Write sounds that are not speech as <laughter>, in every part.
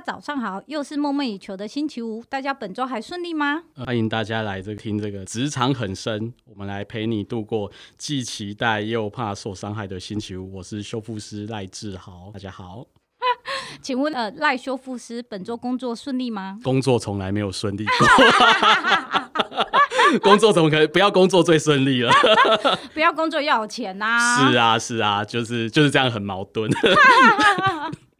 家早上好，又是梦寐以求的星期五，大家本周还顺利吗？欢迎大家来这听这个职场很深，我们来陪你度过既期待又怕受伤害的星期五。我是修复师赖志豪，大家好。<laughs> 请问呃，赖修复师本周工作顺利吗？工作从来没有顺利过。<laughs> 工作怎么可能？不要工作最顺利了。<laughs> 不要工作要有钱呐、啊。是啊，是啊，就是就是这样，很矛盾。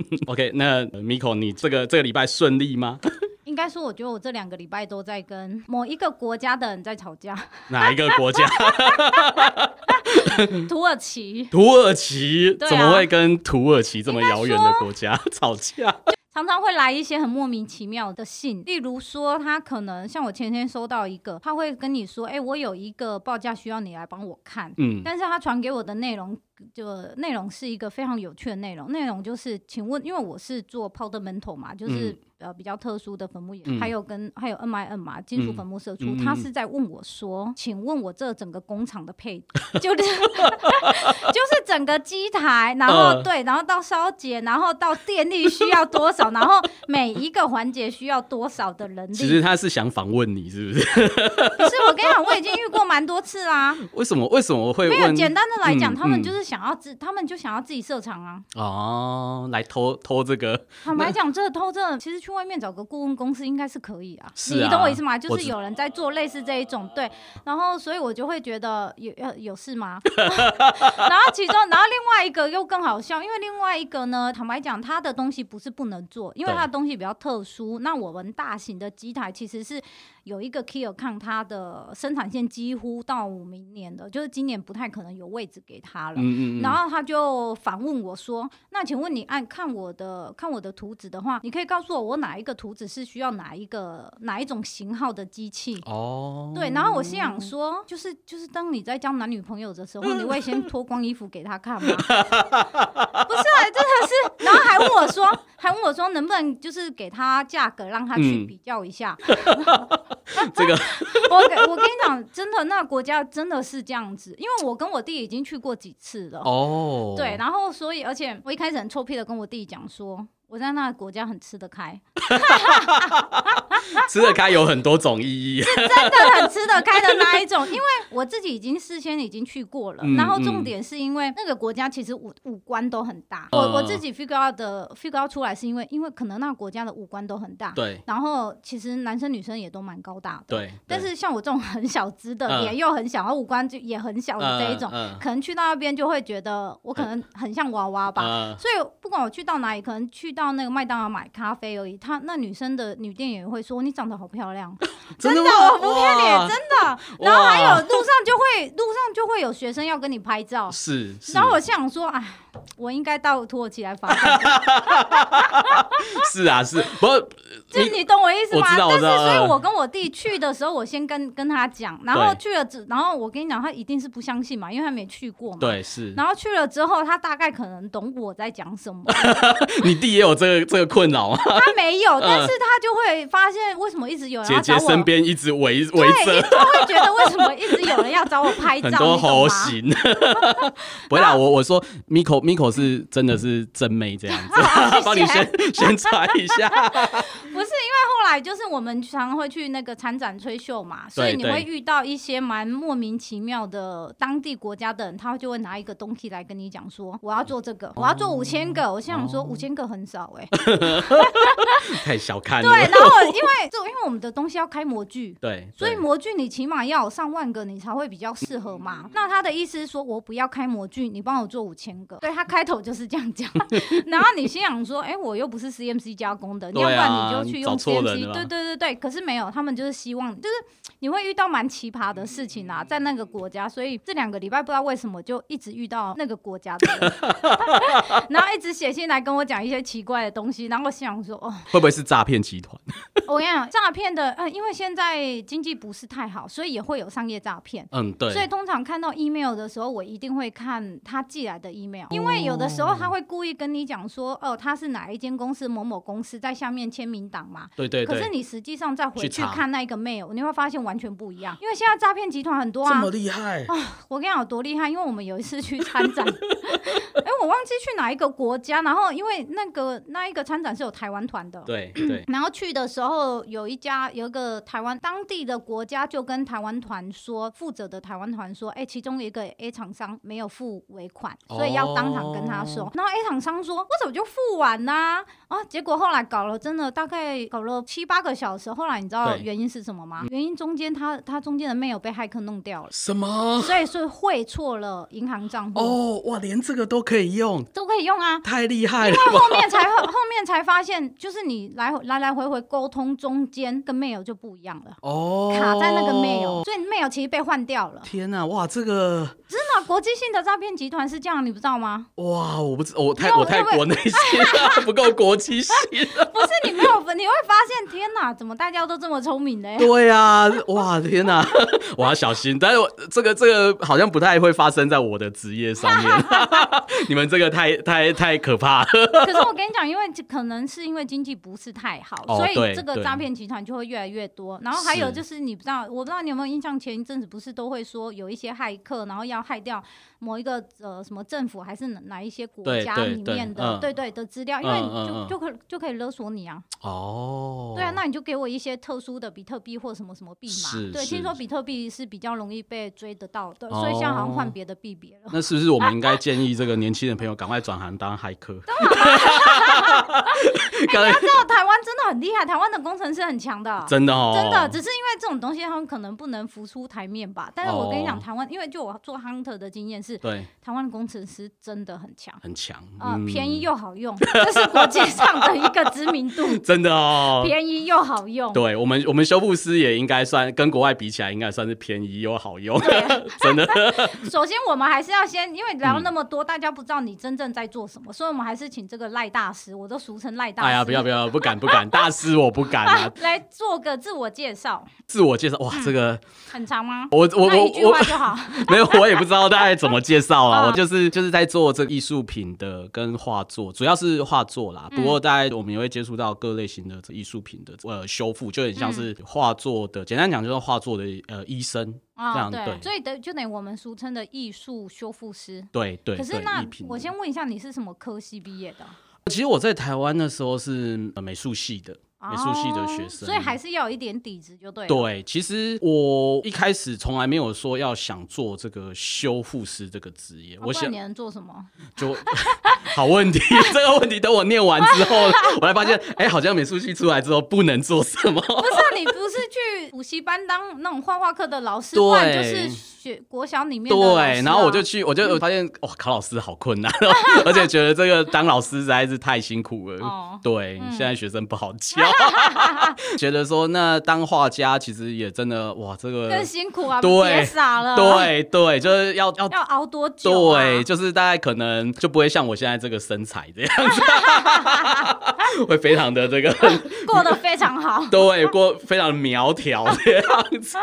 <laughs> OK，那 Miko，你这个这个礼拜顺利吗？<laughs> 应该说，我觉得我这两个礼拜都在跟某一个国家的人在吵架。哪一个国家？<laughs> 土耳其。土耳其、啊、怎么会跟土耳其这么遥远的国家吵架？常常会来一些很莫名其妙的信，例如说，他可能像我前天收到一个，他会跟你说：“哎、欸，我有一个报价需要你来帮我看。”嗯，但是他传给我的内容。就内容是一个非常有趣的内容，内容就是，请问，因为我是做 powder m e n t a l 嘛，就是、嗯、呃比较特殊的坟墓业、嗯，还有跟还有 M I N 嘛，金属坟墓射出、嗯，他是在问我说，请问我这整个工厂的配，就是 <laughs> 就是整个机台，然后、呃、对，然后到烧结，然后到电力需要多少，然后每一个环节需要多少的人力？其实他是想访问你，是不是？<laughs> 可是我跟你讲，我已经遇过蛮多次啦。为什么？为什么我会问？没有，简单的来讲、嗯，他们就是。想要自，他们就想要自己设厂啊！哦，来偷偷这个。坦白讲，这个偷这个，其实去外面找个顾问公司应该是可以啊。是啊。你懂我意思吗？就是有人在做类似这一种，对。然后，所以我就会觉得有有有事吗？<laughs> 然后其中，然后另外一个又更好笑，因为另外一个呢，坦白讲，他的东西不是不能做，因为他的东西比较特殊。那我们大型的机台其实是。有一个 key account，它的生产线几乎到明年的，就是今年不太可能有位置给他了。嗯嗯，然后他就反问我说：“那请问你按看我的看我的图纸的话，你可以告诉我我哪一个图纸是需要哪一个哪一种型号的机器？”哦，对。然后我心想说：“就是就是当你在交男女朋友的时候，<laughs> 你会先脱光衣服给他看吗？” <laughs> 不是啊，真的是。然后还问我说，还问我说能不能就是给他价格让他去比较一下。嗯 <laughs> 这个 <laughs> 我我跟你讲，真的，那国家真的是这样子，因为我跟我弟已经去过几次了。哦，对，然后所以，而且我一开始很臭屁的跟我弟讲说。我在那个国家很吃得开，<laughs> 吃得开有很多种意义，是真的很吃得开的那一种。因为我自己已经事先已经去过了，嗯、然后重点是因为那个国家其实五五官都很大。嗯、我我自己 figure out 的 figure out 出来是因为，因为可能那个国家的五官都很大，对。然后其实男生女生也都蛮高大的，对。但是像我这种很小只的，脸、嗯、又很小，然后五官就也很小的这一种，可能去到那边就会觉得我可能很像娃娃吧。嗯、所以不管我去到哪里，可能去到。到那个麦当劳买咖啡而已，他那女生的女店员会说，你长得好漂亮，<laughs> 真的，我不骗你，真的。然后还有路上就会路上就会有学生要跟你拍照，是。是然后我想说，哎，我应该到土耳其来发展。<laughs> 是啊，是，不过 <laughs> 就你懂我意思吗？但是所以，我跟我弟去的时候，我先跟跟他讲，然后去了之，然后我跟你讲，他一定是不相信嘛，因为他没去过嘛。对，是。然后去了之后，他大概可能懂我在讲什么。你弟也有。这个这个困扰吗？他没有，<laughs> 但是他就会发现为什么一直有人要找我。姐姐身边一直围围着，他会觉得为什么一直有人要找我 <laughs> 拍照？很多猴型。<laughs> 不会啦，我我说 Miko Miko 是真的是真妹这样子，帮你宣宣传一下。不是来就是我们常常会去那个参展吹秀嘛，所以你会遇到一些蛮莫名其妙的当地国家的人，他就会拿一个东西来跟你讲说，我要做这个，我要做五千个。我心想说五千个很少哎。<laughs> 太小看了。对，然后因为就因为我们的东西要开模具，对，所以模具你起码要有上万个，你才会比较适合嘛。那他的意思是说，我不要开模具，你帮我做五千个。对，他开头就是这样讲。<laughs> 然后你心想说，哎、欸，我又不是 CMC 加工的，你要不然你就去用 CMC。对对对对，可是没有，他们就是希望，就是你会遇到蛮奇葩的事情啊，在那个国家。所以这两个礼拜不知道为什么就一直遇到那个国家的人，<laughs> 然后一直写信来跟我讲一些奇怪的东西，然后我想说，哦，会不会是诈骗集团？我跟你讲，诈骗的，呃，因为现在经济不是太好，所以也会有商业诈骗。嗯，对。所以通常看到 email 的时候，我一定会看他寄来的 email，因为有的时候他会故意跟你讲说，哦，他是哪一间公司某某公司在下面签名档嘛。对对对。可是你实际上再回去看那一个 mail，你会发现完全不一样。因为现在诈骗集团很多啊，这么厉害啊！我跟你讲有多厉害，因为我们有一次去参展，<laughs> 哎、欸，我忘记去哪一个国家，然后因为那个那一个参展是有台湾团的，对对，<clears throat> 然后去的时候有一家有一个台湾当地的国家就跟台湾团说，负责的台湾团说，哎、欸，其中一个 A 厂商没有付尾款，所以要当场跟他说。哦、然后 A 厂商说，我怎么就付完呢？啊？啊，结果后来搞了，真的大概搞了七八个小时。后来你知道原因是什么吗？原因中间他他中间的 mail 被骇客弄掉了。什么？所以是汇错了银行账户。哦，哇，连这个都可以用，都可以用啊！太厉害了。因为后面才后面才发现，就是你来来来回回沟通中间跟 mail 就不一样了。哦，卡在那个 mail，所以 mail 其实被换掉了。天哪，哇，这个真的国际性的诈骗集团是这样，你不知道吗？哇，我不知我太我太国内性 <laughs> 不够国际性。不是你没有，你会发现，天哪，怎么大家都这么聪明呢？对啊，<laughs> 哇，天哪，<laughs> 我要小心。但是我这个这个好像不太会发生在我的职业上面。<laughs> 你们这个太太太可怕了。可是我跟你讲，因为可能是因为经济不是太好，哦、所以这个诈骗集团就会越来越多。然后还有就是，你不知道，我不知道你有没有印象，前一阵子不是都会说有一些骇客，然后要害掉某一个呃什么政府还是哪一些国家里面的对对，对，对的资料，因为就就可就可以勒索你啊。哦，对啊，那你就给我一些特殊的比特币或什么什么币嘛。对，听说比特币是比较容易被追得到的，所以现在好像换别的币别了。那是不是我们应该建议这个年轻的朋友赶快转行当骇客？<laughs> 你要知道台湾真的很厉害，台湾的工程师很强的，真的哦，真的，只是因为这种东西他们可能不能浮出台面吧。但是我跟你讲，台湾因为就我做 hunter 的经验是，对，台湾的工程师真的很强，很强啊，便宜又好用，这是国际上的一个知名度，<laughs> 真的哦，便宜又好用。对我们，我们修复师也应该算跟国外比起来，应该算是便宜又好用，<laughs> 真的。<laughs> 首先，我们还是要先，因为聊那么多，大家不知道你真正在做什么，所以我们还是请这个赖大师，我都俗称赖大师。哎呀，不要不要，不敢不敢，<laughs> 大师我不敢啊。来做个自我介绍。自我介绍，哇，这个很长吗？我我我一句话就好。没有，我也不知道大概怎么介绍啊。我就是就是在做这个艺术品的跟画作，主要是画作啦。不过大概我们也会接触到各类型的艺术品的呃修复，就很像是画作的，简单讲就是画作的呃医生这样对。所以等就等于我们俗称的艺术修复师。对对。可是那我先问一下，你是什么科系毕业的？其实我在台湾的时候是呃美术系的，美术系的学生，所以还是要有一点底子就对了。对，其实我一开始从来没有说要想做这个修复师这个职业。我想你能做什么？<laughs> 就 <laughs> 好问题，这个问题等我念完之后，<laughs> 我才发现，哎，好像美术系出来之后不能做什么。不是，你不是去补习班当那种画画课的老师，对，就是。学国小里面对，然后我就去，我就发现哇，考老师好困难，<laughs> 而且觉得这个当老师实在是太辛苦了。对，现在学生不好教，<laughs> 觉得说那当画家其实也真的哇，这个更辛苦啊，对傻了。对对，就是要要要熬多久？对，就是大概可能就不会像我现在这个身材这样子，<laughs> 会非常的这个过得非常好，对，过非常苗条这样子。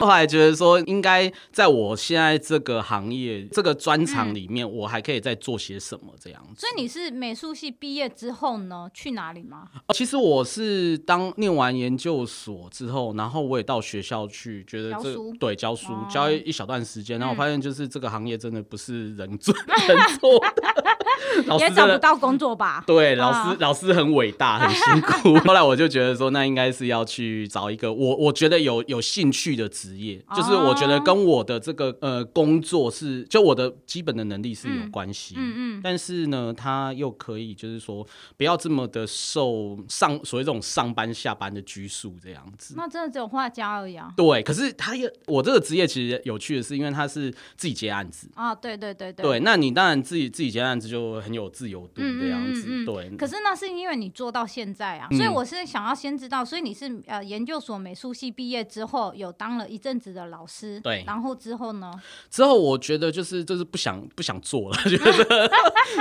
后来觉得说应该。在我现在这个行业、这个专长里面，我还可以再做些什么？这样子。所以你是美术系毕业之后呢，去哪里吗？其实我是当念完研究所之后，然后我也到学校去，觉得这对教书教一小段时间，然后我发现就是这个行业真的不是人做 <laughs> <laughs> 人做的，也找不到工作吧？对，老师老师很伟大，很辛苦。<laughs> 后来我就觉得说，那应该是要去找一个我我觉得有有兴趣的职业，就是我觉得跟我。我的这个呃工作是，就我的基本的能力是有关系，嗯嗯，嗯，但是呢，他又可以就是说不要这么的受上所谓这种上班下班的拘束这样子。那真的只有画家而已啊。对，可是他也我这个职业其实有趣的是，因为他是自己接案子啊，对对对对。对，那你当然自己自己接案子就很有自由度这样子，嗯嗯嗯嗯，对。可是那是因为你做到现在啊，所以我是想要先知道，所以你是呃研究所美术系毕业之后有当了一阵子的老师，对，然后。之后呢？之后我觉得就是就是不想不想做了，<laughs> 觉得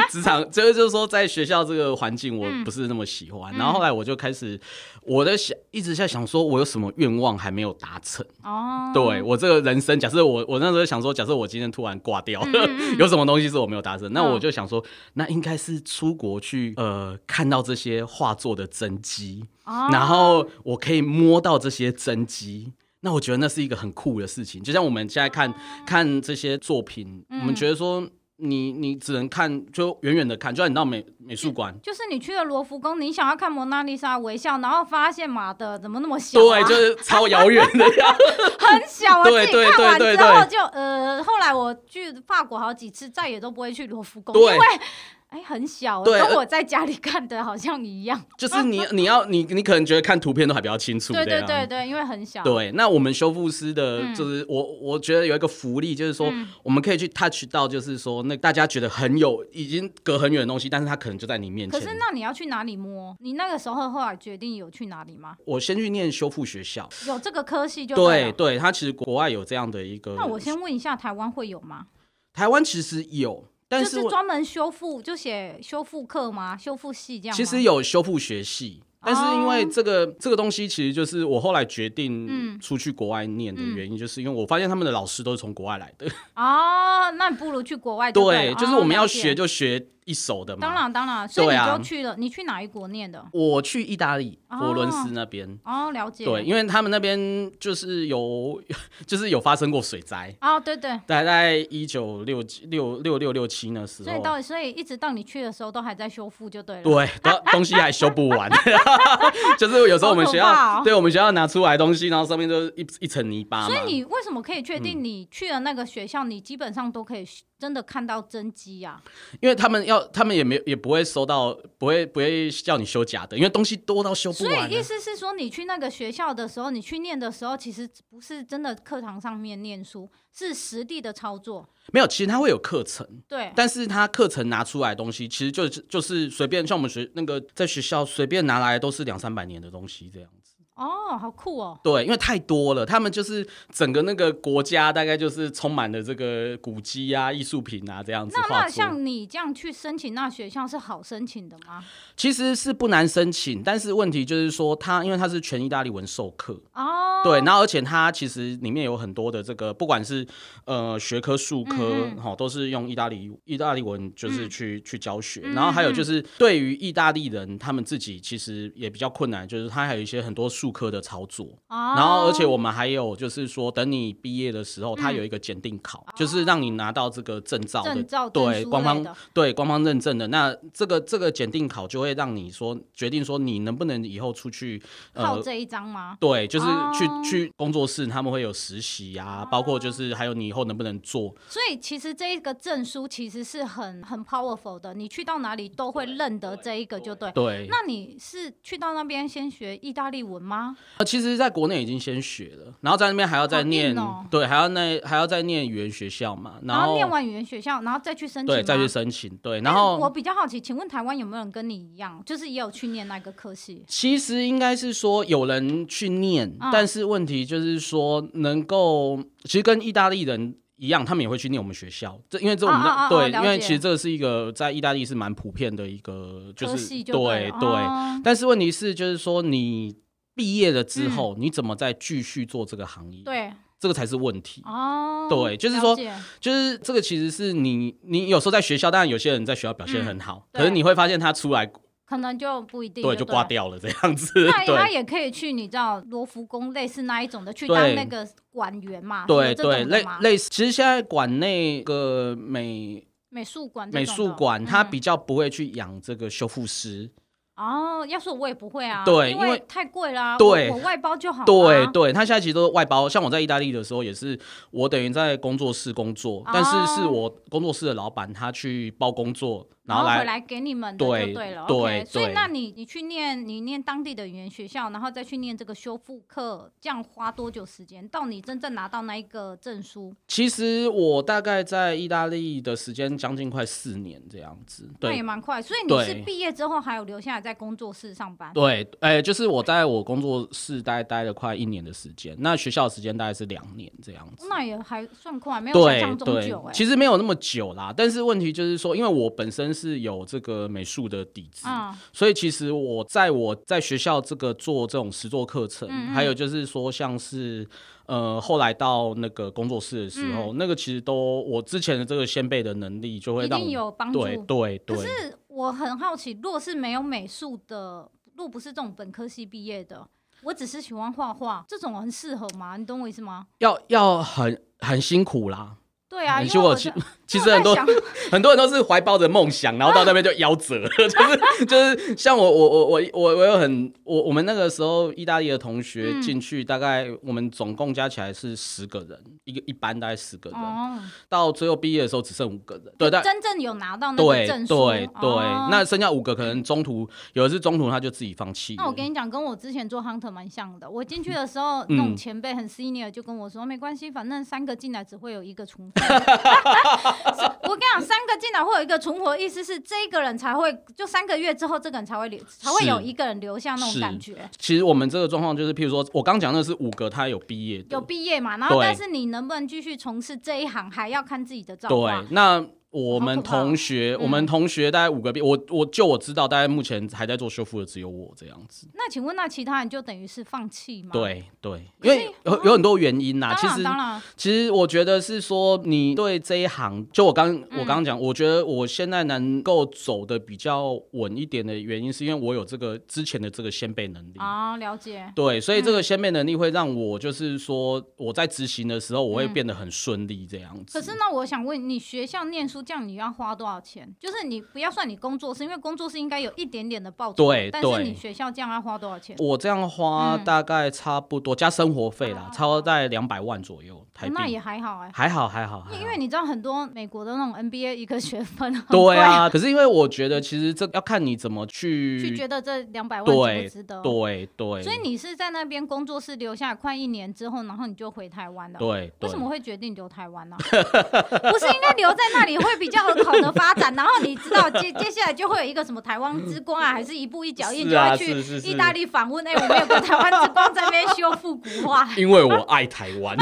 职场就是就是说在学校这个环境我不是那么喜欢。嗯、然后后来我就开始我的想一直在想说，我有什么愿望还没有达成？哦，对我这个人生，假设我我那时候想说，假设我今天突然挂掉了，有什么东西是我没有达成？那我就想说，那应该是出国去呃看到这些画作的真迹，哦、然后我可以摸到这些真迹。那我觉得那是一个很酷的事情，就像我们现在看看这些作品，嗯、我们觉得说你你只能看就远远的看，就像你到美美术馆，就是你去了罗浮宫，你想要看蒙娜丽莎微笑，然后发现妈的怎么那么小、啊，对，就是超遥远的呀，<laughs> 很小啊。自己看完之后就呃，后来我去法国好几次，再也都不会去罗浮宫，对因为。哎、欸，很小，对跟我在家里 <laughs> 看的好像一样。就是你，你要你，你可能觉得看图片都还比较清楚。对对对对，因为很小。对，那我们修复师的，就是、嗯、我我觉得有一个福利，就是说我们可以去 touch 到，就是说那大家觉得很有，已经隔很远的东西，但是他可能就在你面前。可是那你要去哪里摸？你那个时候后来决定有去哪里吗？我先去念修复学校，有这个科系就对。对对，他其实国外有这样的一个。那我先问一下，台湾会有吗？台湾其实有。但是就是专门修复，就写修复课吗？修复系这样？其实有修复学系。但是因为这个、oh. 这个东西，其实就是我后来决定出去国外念的原因，就是因为我发现他们的老师都是从国外来的。<laughs> 哦，oh, 那你不如去国外。对，就是我们要学就学一手的嘛。当然当然，所以你就去了。啊、你去哪一国念的？我去意大利佛伦斯那边。哦，oh, 了解。对，因为他们那边就是有，<laughs> 就是有发生过水灾。哦，oh, 对对。大概在一九六六六六六七那时候。所以到所以一直到你去的时候都还在修复就对了。对，东 <laughs> 东西还修不完。<laughs> 就是有时候我们学校，哦、对我们学校拿出来东西，然后上面都一一层泥巴。所以你为什么可以确定你去了那个学校，嗯、你基本上都可以真的看到真机呀？因为他们要，他们也没也不会收到，不会不会叫你修假的，因为东西多到修不完。所以意思是说，你去那个学校的时候，你去念的时候，其实不是真的课堂上面念书，是实地的操作。没有，其实他会有课程，对，但是他课程拿出来的东西，其实就是就是随便，像我们学那个在学校随便拿来都是两三百年的东西这样子。哦，好酷哦！对，因为太多了，他们就是整个那个国家大概就是充满了这个古迹啊、艺术品啊这样子。那那像你这样去申请那学校是好申请的吗？其实是不难申请，但是问题就是说他因为他是全意大利文授课哦，对，然后而且他其实里面有很多的这个不管是呃学科、术科哈、都是用意大利意大利文就是去、嗯、去教学，然后还有就是对于意大利人他们自己其实也比较困难，就是他还有一些很多术。课的操作，然后而且我们还有就是说，等你毕业的时候，他有一个检定考，就是让你拿到这个证照的，对官方对官方认证的。那这个这个检定考就会让你说决定说你能不能以后出去呃这一张吗？对，就是去去工作室，他们会有实习呀，包括就是还有你以后能不能做。所以其实这一个证书其实是很很 powerful 的，你去到哪里都会认得这一个，就对。对。那你是去到那边先学意大利文吗？啊，其实，在国内已经先学了，然后在那边还要再念，哦、对，还要那还要再念语言学校嘛，然后，念完语言学校，然后再去申请，对，再去申请，对，然后、欸、我比较好奇，请问台湾有没有人跟你一样，就是也有去念那个科系？其实应该是说有人去念，嗯、但是问题就是说能够，其实跟意大利人一样，他们也会去念我们学校，这因为这我们、啊、对，因为其实这是一个在意大利是蛮普遍的一个，就是对对，但是问题是就是说你。毕业了之后，嗯、你怎么再继续做这个行业？对，这个才是问题。哦，对，就是说，就是这个其实是你，你有时候在学校，当然有些人在学校表现很好，嗯、可是你会发现他出来可能就不一定，对，就挂掉了这样子。那他也可以去，你知道罗浮宫类似那一种的，去当那个馆员嘛？对对，类类似。其实现在馆内个美美术馆，美术馆它比较不会去养这个修复师。哦，要是我也不会啊，对，因为太贵啦，对，我外包就好。对对，他现在其实都是外包，像我在意大利的时候也是，我等于在工作室工作，但是是我工作室的老板他去包工作。然后回来给你们的就对了，对，所以那你你去念你念当地的语言学校，然后再去念这个修复课，这样花多久时间到你真正拿到那一个证书？其实我大概在意大利的时间将近快四年这样子，对，那也蛮快。所以你是毕业之后还有留下来在工作室上班？对，哎，就是我在我工作室待待了快一年的时间，那学校的时间大概是两年这样子，那也还算快，没有想象中久。哎，其实没有那么久啦，但是问题就是说，因为我本身是。有这个美术的底子，嗯、所以其实我在我在学校这个做这种实作课程，嗯嗯还有就是说像是呃后来到那个工作室的时候，嗯、那个其实都我之前的这个先辈的能力就会一定有帮助。对对对。可是我很好奇，如果是没有美术的，如果不是这种本科系毕业的，我只是喜欢画画，这种很适合吗？你懂我意思吗？要要很很辛苦啦。对啊，因为我其其实很多很多人都是怀抱着梦想，然后到那边就夭折了，<laughs> 就是就是像我我我我我我有很我我们那个时候意大利的同学进去，大概我们总共加起来是十个人，一个一班大概十个人，到最后毕业的时候只剩五个人，对，但真正有拿到那个证书，对对，那剩下五个可能中途有的是中途他就自己放弃。那我跟你讲，跟我之前做 hunter 蛮像的，我进去的时候 <laughs> 那种前辈很 senior 就跟我说，没关系，反正三个进来只会有一个重复。<laughs> 我跟你讲，三个进来会有一个存活，意思是这一个人才会，就三个月之后，这个人才会留，才会有一个人留下那种感觉。其实我们这个状况就是，譬如说我刚讲的是五个，他有毕业，有毕业嘛，然后但是你能不能继续从事这一行，还要看自己的造化。对，那。我们同学，我们同学大概五个毕，我我就我知道，大概目前还在做修复的只有我这样子。那请问，那其他人就等于是放弃吗？对对，因为有有很多原因呐。其实其实我觉得是说，你对这一行，就我刚我刚刚讲，我觉得我现在能够走的比较稳一点的原因，是因为我有这个之前的这个先辈能力啊，了解。对，所以这个先辈能力会让我就是说，我在执行的时候，我会变得很顺利这样子。可是那我想问你，学校念书。这样你要花多少钱？就是你不要算你工作室，因为工作室应该有一点点的报酬。对，但是你学校这样要花多少钱？我这样花大概差不多加生活费啦，差不多在两百万左右台币。那也还好哎，还好还好。因为你知道很多美国的那种 NBA 一个学分。对啊，可是因为我觉得其实这要看你怎么去去觉得这两百万值不值得。对对。所以你是在那边工作室留下快一年之后，然后你就回台湾了。对。为什么会决定留台湾呢？<laughs> 不是应该留在那里会？会比较好的发展，然后你知道接接下来就会有一个什么台湾之光啊，还是一步一脚印就会去意大利访问？哎，我们有个台湾之光在那边修复古画。因为我爱台湾，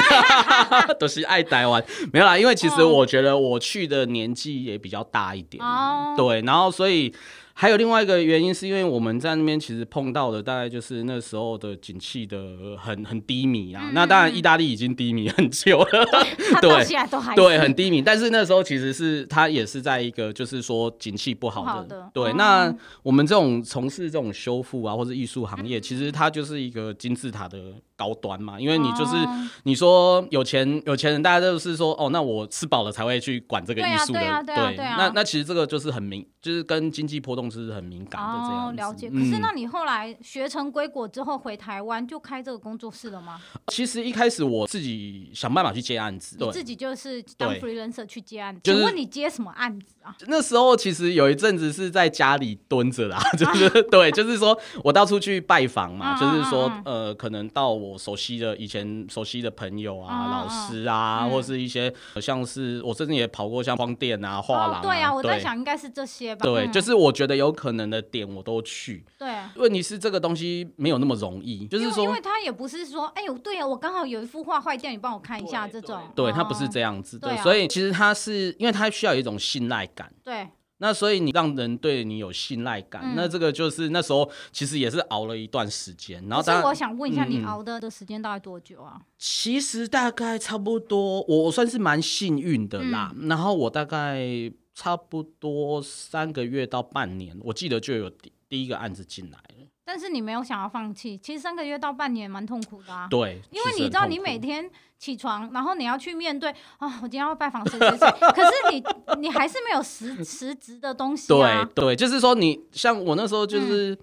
<laughs> 都是爱台湾。没有啦，因为其实我觉得我去的年纪也比较大一点，哦、对，然后所以。还有另外一个原因，是因为我们在那边其实碰到的大概就是那时候的景气的很很低迷啊。嗯、那当然，意大利已经低迷很久了，<laughs> 对，现在都还对很低迷。但是那时候其实是它也是在一个就是说景气不好的，好的对。嗯、那我们这种从事这种修复啊或者艺术行业，嗯、其实它就是一个金字塔的高端嘛。因为你就是、哦、你说有钱有钱人，大家都是说哦，那我吃饱了才会去管这个艺术的，对。那那其实这个就是很明，就是跟经济波动。是很敏感的这样、哦、了解。可是那你后来学成归国之后回台湾就开这个工作室了吗？其实一开始我自己想办法去接案子，你自己就是当 freelancer 去接案子。请问你接什么案子啊？那时候其实有一阵子是在家里蹲着啦，<laughs> 就是、啊、对，就是说我到处去拜访嘛，啊、<laughs> 就是说呃，可能到我熟悉的以前熟悉的朋友啊、啊老师啊，嗯、或是一些像是我甚至也跑过像光电啊、画廊、啊哦。对啊，我在想应该是这些吧。对，就是我觉得。有可能的点我都去，对。问题是这个东西没有那么容易，就是说，因为他也不是说，哎呦，对啊，我刚好有一幅画坏掉，你帮我看一下这种。对，他不是这样子的，所以其实他是因为他需要有一种信赖感。对。那所以你让人对你有信赖感，那这个就是那时候其实也是熬了一段时间。然后，但是我想问一下，你熬的的时间大概多久啊？其实大概差不多，我算是蛮幸运的啦。然后我大概。差不多三个月到半年，我记得就有第第一个案子进来了。但是你没有想要放弃，其实三个月到半年蛮痛苦的啊。对，因为你知道，你每天起床，然后你要去面对啊，我今天要拜访谁谁谁，<laughs> 可是你你还是没有实实质的东西啊。对对，就是说你像我那时候就是。嗯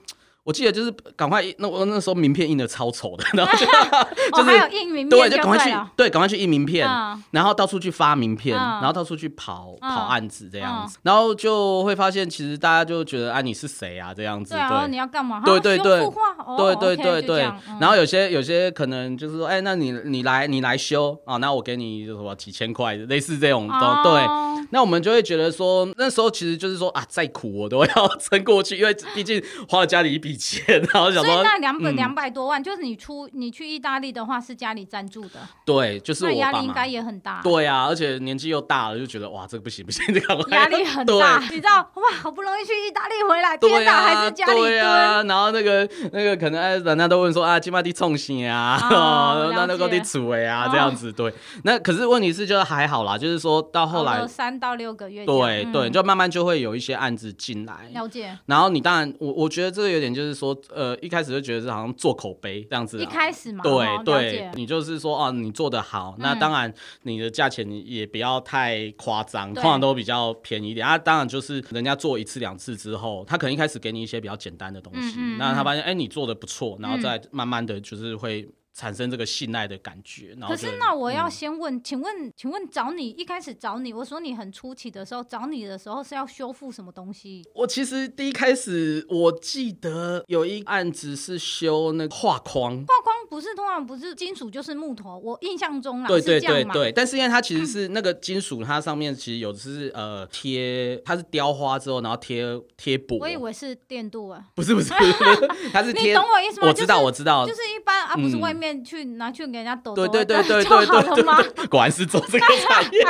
我记得就是赶快，那我那时候名片印的超丑的，然后就 <laughs> <laughs> 就是印名片，对，就赶快去，对，赶快去印名片，然后到处去发名片，然后到处去跑跑案子这样子，然后就会发现其实大家就觉得啊，你是谁啊这样子，对，你要干嘛？对对对，对对对对，然后有些有些可能就是说，哎，那你你来你来修啊，那我给你什么几千块，类似这种的对，那我们就会觉得说，那时候其实就是说啊，再苦我都要 <laughs> 撑过去，因为毕竟花了家里一笔。笔钱，然后想说，所以那两本两百多万，就是你出你去意大利的话是家里赞助的，对，就是我压力应该也很大，对啊，而且年纪又大了，就觉得哇，这个不行不行，<laughs> 这个压力很大，<laughs> 你知道哇，好不容易去意大利回来，天哪，还是家里对啊，然后那个那个可能哎，人家都问说啊，今晚地冲洗啊，<laughs> 那那个地煮哎啊，这样子对，那可是问题是就是还好啦，就是说到后来三到六个月，对对，就慢慢就会有一些案子进来，了解，然后你当然我我觉得这个有点就是说呃一开始就觉得是好像做口碑这样子，一开始嘛，对对，你就是说哦你做的好，那当然你的价钱也不要太夸张，通常都比较便宜一点。啊，当然就是人家做一次两次之后，他可能一开始给你一些比较简单的东西，那他发现哎你做的不错，然后再慢慢的就是会。产生这个信赖的感觉，可是那我要先问，嗯、请问，请问找你一开始找你，我说你很初期的时候找你的时候是要修复什么东西？我其实第一开始我记得有一案子是修那个画框，画框不是通常不是金属就是木头，我印象中啊，对对对对，但是因为它其实 <clears throat> 是那个金属，它上面其实有的是呃贴，它是雕花之后然后贴贴补，我以为是电镀啊，不是不是，<laughs> 它是你懂我意思吗？我知道我知道，就是一般啊，不是外面。去拿去给人家抖抖，对对 <laughs> 对对对对，果然是做这个产业。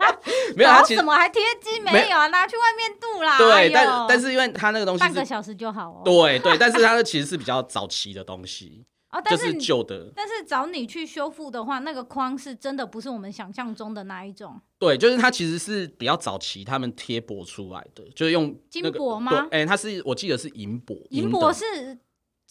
<laughs> 没有，他怎么还贴金？没有啊，拿去外面镀啦。对，但但是因为他那个东西半个小时就好哦。对对，但是它其实是比较早期的东西 <laughs> 哦，但是旧的。但是找你去修复的话，那个框是真的不是我们想象中的那一种。对，就是它其实是比较早期他们贴薄出来的，就是用金箔吗？哎，它是我记得是银箔，银箔是。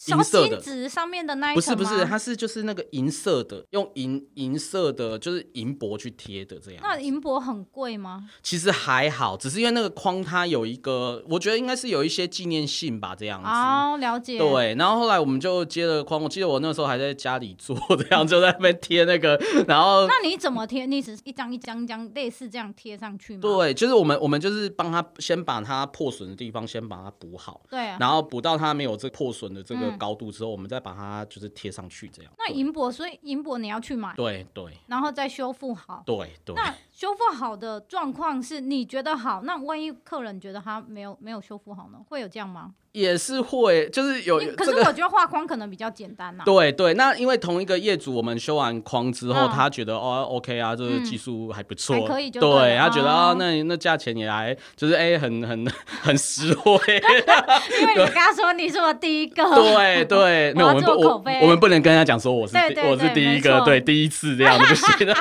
银色的纸上面的那一不是不是，它是就是那个银色的，用银银色的，就是银箔去贴的这样。那银箔很贵吗？其实还好，只是因为那个框它有一个，我觉得应该是有一些纪念性吧，这样子。哦，了解。对，然后后来我们就接了框，我记得我那时候还在家里做，这样就在那边贴那个，<laughs> 然后。那你怎么贴？你只是一张一张一张类似这样贴上去吗？对，就是我们我们就是帮他先把它破损的地方先把它补好，对啊，然后补到它没有这破损的这个高度之后，我们。再把它就是贴上去，这样。那银箔，所以银箔你要去买，对对，然后再修复好，对对。那修复好的状况是你觉得好，那万一客人觉得他没有没有修复好呢？会有这样吗？也是会，就是有。可是我觉得画框可能比较简单呐。对对，那因为同一个业主，我们修完框之后，他觉得哦，OK 啊，这个技术还不错，可以就对。他觉得哦，那那价钱也还就是哎，很很 <laughs> 很实惠。<laughs> 因为你刚刚说你是我第一个。对对，<laughs> 没有我们不我我们不能跟他讲说我是我是第一个，对第一次这样子不行。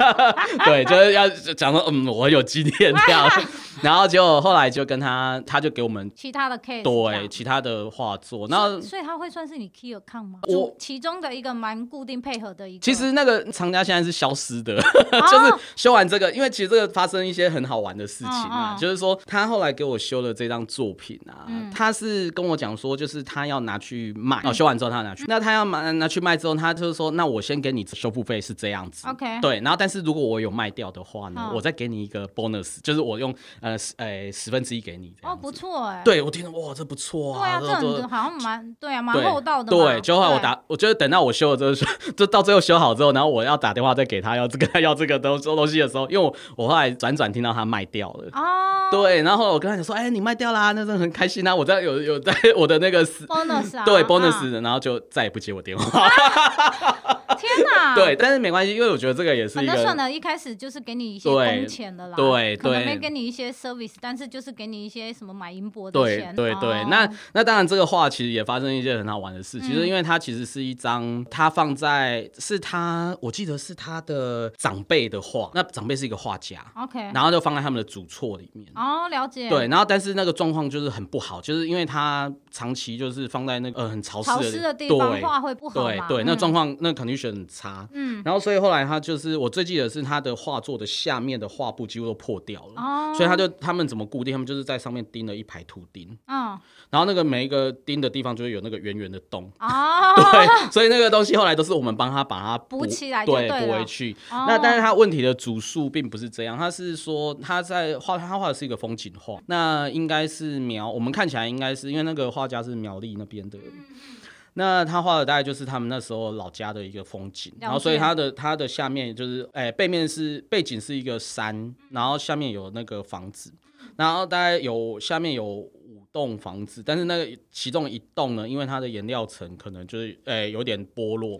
对，就是要讲说嗯，我有经验这样。<laughs> 然后结果后来就跟他，他就给我们其他的 case，对其他的画作，然后所以他会算是你 key account 吗？我其中的一个蛮固定配合的一个。其实那个厂家现在是消失的，<laughs> 就是修完这个，因为其实这个发生一些很好玩的事情啊，就是说他后来给我修了这张作品啊，他是跟我讲说，就是他要拿去卖，哦，修完之后他要拿去，那他要拿拿去卖之后，他就是说，那我先给你修复费是这样子，OK，对，然后但是如果我有卖掉的话呢，我再给你一个 bonus，就是我用呃。呃，十分之一给你哦，不错哎，对我听了哇，这不错啊，对啊，这好像蛮对啊，蛮厚道的。对，就后来我打，我觉得等到我修了之后，<laughs> 就到最后修好之后，然后我要打电话再给他要这个 <laughs> 要这个东东西的时候，因为我我后来转转听到他卖掉了哦，对，然后我跟他讲说，哎，你卖掉啦，那真的很开心啊，我在有有在 <laughs> 我的那个 bonus 啊对 bonus，然后就再也不接我电话。天哪！对，但是没关系，因为我觉得这个也是一个。那算了，一开始就是给你一些工钱的啦，对，可能没给你一些 service，但是就是给你一些什么买银箔的钱。对对对，那那当然这个画其实也发生一件很好玩的事，其实因为它其实是一张，它放在是他，我记得是他的长辈的画，那长辈是一个画家，OK，然后就放在他们的主厝里面。哦，了解。对，然后但是那个状况就是很不好，就是因为他长期就是放在那个呃很潮湿的地方，画会不好。对对，那状况那肯定是很差。嗯，然后所以后来他就是我最记得是他的画作的下面的画布几乎都破掉了，哦，所以他就他们怎么固定？他们就是在上面钉了一排图钉，嗯，然后那个每一个钉的地方就会有那个圆圆的洞，哦，<laughs> 对，所以那个东西后来都是我们帮他把它补起来，对，补回去。那但是他问题的主数并不是这样，他是说他在画，他画的是一个风景画，那应该是苗，我们看起来应该是因为那个画家是苗栗那边的。那他画的大概就是他们那时候老家的一个风景，然后所以他的他的下面就是，哎、欸，背面是背景是一个山，然后下面有那个房子，然后大概有下面有五栋房子，但是那个其中一栋呢，因为它的颜料层可能就是诶、欸、有点剥落。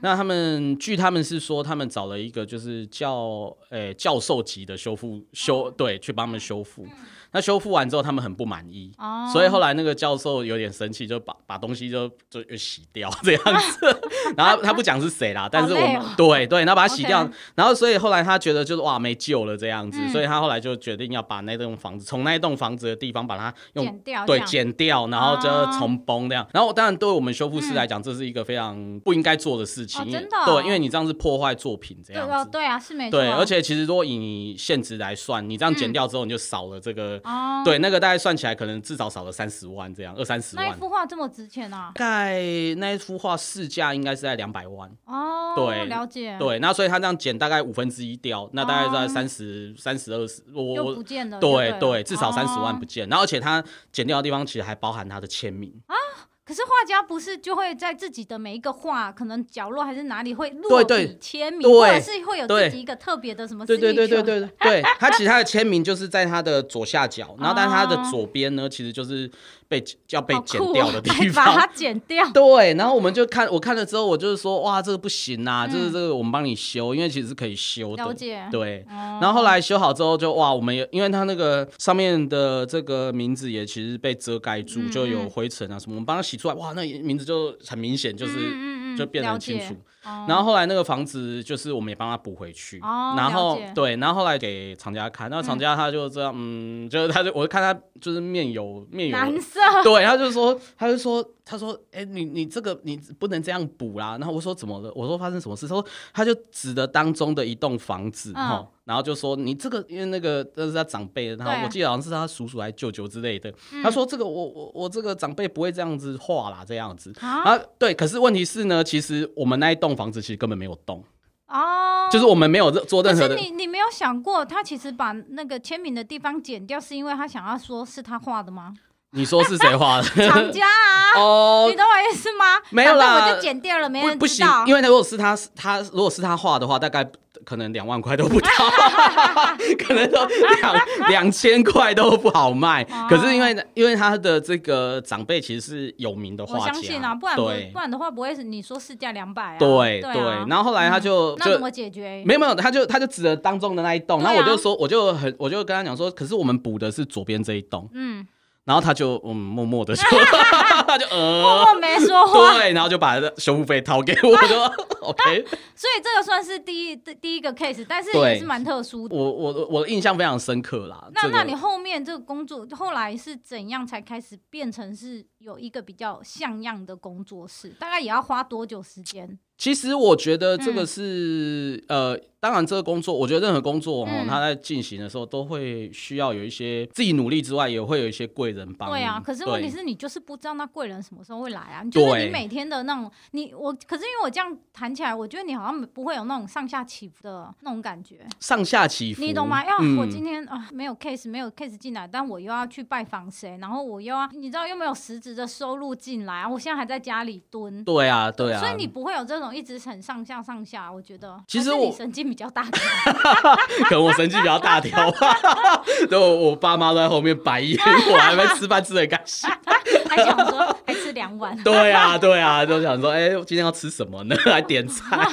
那他们据他们是说，他们找了一个就是教诶、欸、教授级的修复修对去帮他们修复。那修复完之后，他们很不满意，oh. 所以后来那个教授有点生气，就把把东西就就洗掉这样子。然后他不讲是谁啦，但是我们、喔、对对，然后把它洗掉。然后所以后来他觉得就是哇没救了这样子，嗯、所以他后来就决定要把那栋房子从那栋房子的地方把它用剪掉，对，剪掉，然后就重崩这样。然后当然对我们修复师来讲，这是一个非常不应该做的事情，嗯、真的、喔，对，因为你这样是破坏作品这样子。对啊，是没错。对，而且其实如果以你现值来算，你这样剪掉之后，你就少了这个。哦，对，那个大概算起来可能至少少了三十万这样，二三十万。那一幅画这么值钱啊？大概那一幅画市价应该是在两百万。哦，对，了解。对，那所以他这样减大概五分之一掉，那大概在三十三十二十，我我不见了。对对，至少三十万不见，然后而且他减掉的地方其实还包含他的签名啊。可是画家不是就会在自己的每一个画，可能角落还是哪里会落笔签名，或者是会有自己一个特别的什么？对对对对对对，对，他其实他的签名就是在他的左下角，然后但是他的左边呢，其实就是。被要被剪掉的地方，把它剪掉。<laughs> 对，然后我们就看，我看了之后，我就是说，哇，这个不行啊，就是这个我们帮你修，因为其实是可以修的。了解。对。然后后来修好之后，就哇，我们也因为它那个上面的这个名字也其实被遮盖住，就有灰尘啊什么，我们帮它洗出来，哇，那名字就很明显，就是就变得很清楚。然后后来那个房子就是我们也帮他补回去。然后对，然后后来给厂家看，那厂家他就这样，嗯，就是他就我就看他就是面有面有蓝色。对，他就说，他就说，他说，哎、欸，你你这个你不能这样补啦。然后我说怎么了？我说发生什么事？他说他就指的当中的一栋房子，哈、嗯，然后就说你这个因为那个那是他长辈，然后我记得好像是他叔叔还是舅舅之类的。他说这个我我我这个长辈不会这样子画啦，这样子啊。对，可是问题是呢，其实我们那一栋房子其实根本没有动哦，就是我们没有做任何你你没有想过，他其实把那个签名的地方剪掉，是因为他想要说是他画的吗？<laughs> 你说是谁画的？厂家啊！<laughs> 哦，你懂我意思吗？没有啦，我就剪掉了，没人知道。不行，因为他如果是他，他如果是他画的话，大概可能两万块都不到，<laughs> 可能都两两千块都不好卖。可是因为因为他的这个长辈其实是有名的画家，我相信啊，不然不然的话不会是你说市价两百啊。对对，然后后来他就那怎么解决？没有没有，他就他就指着当中的那一栋，然后我就说我就很我就跟他讲说，可是我们补的是左边这一栋，嗯。然后他就嗯默默的说，<laughs> 他就呃默默没说话，对，然后就把修复费掏给我，说 <laughs> OK。所以这个算是第一第一个 case，但是也是蛮特殊的。我我我的印象非常深刻啦。那那你后面这个工作后来是怎样才开始变成是有一个比较像样的工作室？大概也要花多久时间？其实我觉得这个是、嗯、呃。当然，这个工作，我觉得任何工作哦，他在进行的时候都会需要有一些自己努力之外，也会有一些贵人帮。对啊，可是问题是你就是不知道那贵人什么时候会来啊。就是你每天的那种，你我，可是因为我这样谈起来，我觉得你好像不会有那种上下起伏的那种感觉。上下起伏，你懂吗？要我今天啊没有 case，没有 case 进来，但我又要去拜访谁，然后我又要，你知道又没有实质的收入进来啊。我现在还在家里蹲。对啊，对啊。所以你不会有这种一直很上下上下，我觉得。其实我神经比较大条。<laughs> 可能我神经比较大条，吧。<laughs> 然后，我爸妈都在后面白眼，我还没吃饭吃的开心，<laughs> 还想说还吃两碗。对啊，对啊，就想说，哎、欸，今天要吃什么呢？来点菜。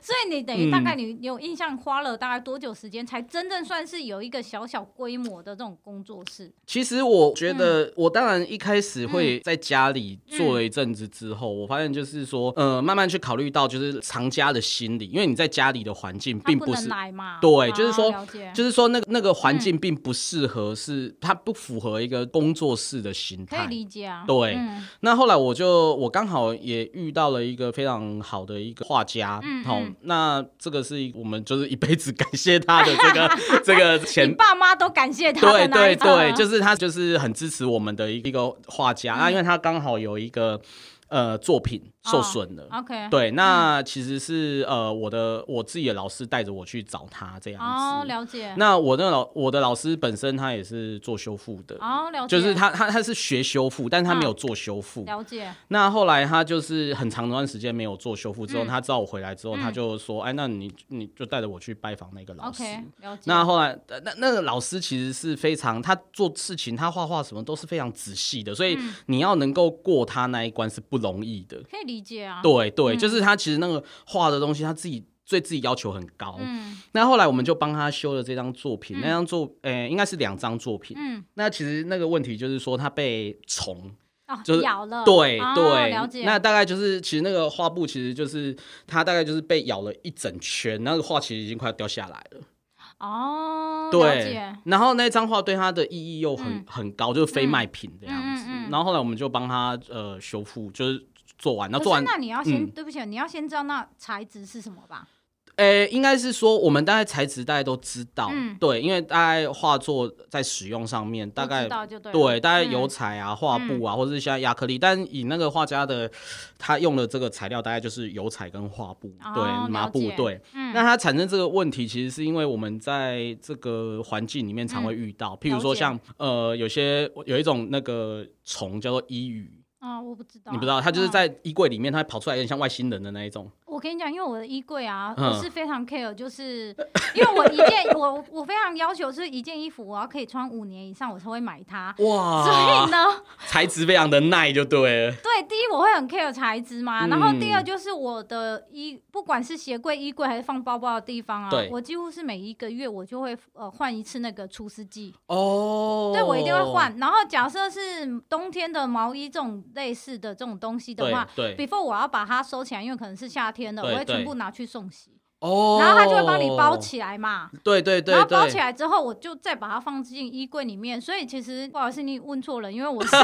所以你等于大概你有印象花了大概多久时间，才真正算是有一个小小规模的这种工作室？其实我觉得，我当然一开始会在家里做了一阵子之后，我发现就是说，呃，慢慢去考虑到就是藏家的心理，因为你在家里的环境并不是来嘛，对，就是说，就是说那个那个环境并不适合，是它不符合一个工作室的形态，可以理解啊。对，那后来我就我刚好也遇到了一个非常好的一个画家，好。那这个是我们就是一辈子感谢他的这个 <laughs> 这个钱，爸妈都感谢他。对对对，就是他就是很支持我们的一个画家啊，因为他刚好有一个呃作品受损了。Oh, OK，对，那其实是呃我的我自己的老师带着我去找他这样子。哦，oh, 了解。那我那个老我的老师本身他也是做修复的。哦，oh, 了解。就是他他他是学修复，但是他没有做修复。了解。那后来他就是很长一段时间没有做修复之后，嗯、他知道我回来之后，他就说：“嗯、哎，那你你就带着我去拜访那个老师。” OK，了解。那后来那那个老师其实是非常，他做事情他画画什么都是非常仔细的，所以你要能够过他那一关是不容易的。可以理解啊。对对，嗯、就是他其实那个画的东西，他自己对自己要求很高。嗯。那后来我们就帮他修了这张作品，嗯、那张作诶、欸、应该是两张作品。嗯。那其实那个问题就是说他被虫。就是咬了，对对。那大概就是，其实那个画布，其实就是它大概就是被咬了一整圈，那个画其实已经快要掉下来了。哦，对。然后那张画对它的意义又很很高，就是非卖品的样子。然后后来我们就帮他呃修复，就是做完。那做完，那你要先，对不起，你要先知道那材质是什么吧。诶、欸，应该是说我们大概材质大家都知道，嗯、对，因为大概画作在使用上面大概对，对，大概油彩啊、画、嗯、布啊，或者是像亚克力，但以那个画家的他用的这个材料，大概就是油彩跟画布，哦、对，麻布，对。嗯、那它产生这个问题，其实是因为我们在这个环境里面常会遇到，嗯、譬如说像呃，有些有一种那个虫叫做衣羽。啊，我不知道，你不知道，他就是在衣柜里面，它会跑出来有点像外星人的那一种。我跟你讲，因为我的衣柜啊，我是非常 care，就是因为我一件我我非常要求是一件衣服，我要可以穿五年以上，我才会买它。哇，所以呢，材质非常的耐就对了。<laughs> 对，第一我会很 care 材质嘛，然后第二就是我的衣，不管是鞋柜、衣柜还是放包包的地方啊，我几乎是每一个月我就会呃换一次那个除湿剂。哦，对，我一定会换。然后假设是冬天的毛衣这种类似的这种东西的话，对，before 我要把它收起来，因为可能是夏天。我会全部拿去送洗，哦，然后他就会帮你包起来嘛，对对对，然后包起来之后，我就再把它放进衣柜里面。所以其实不好意思，你问错了，因为我是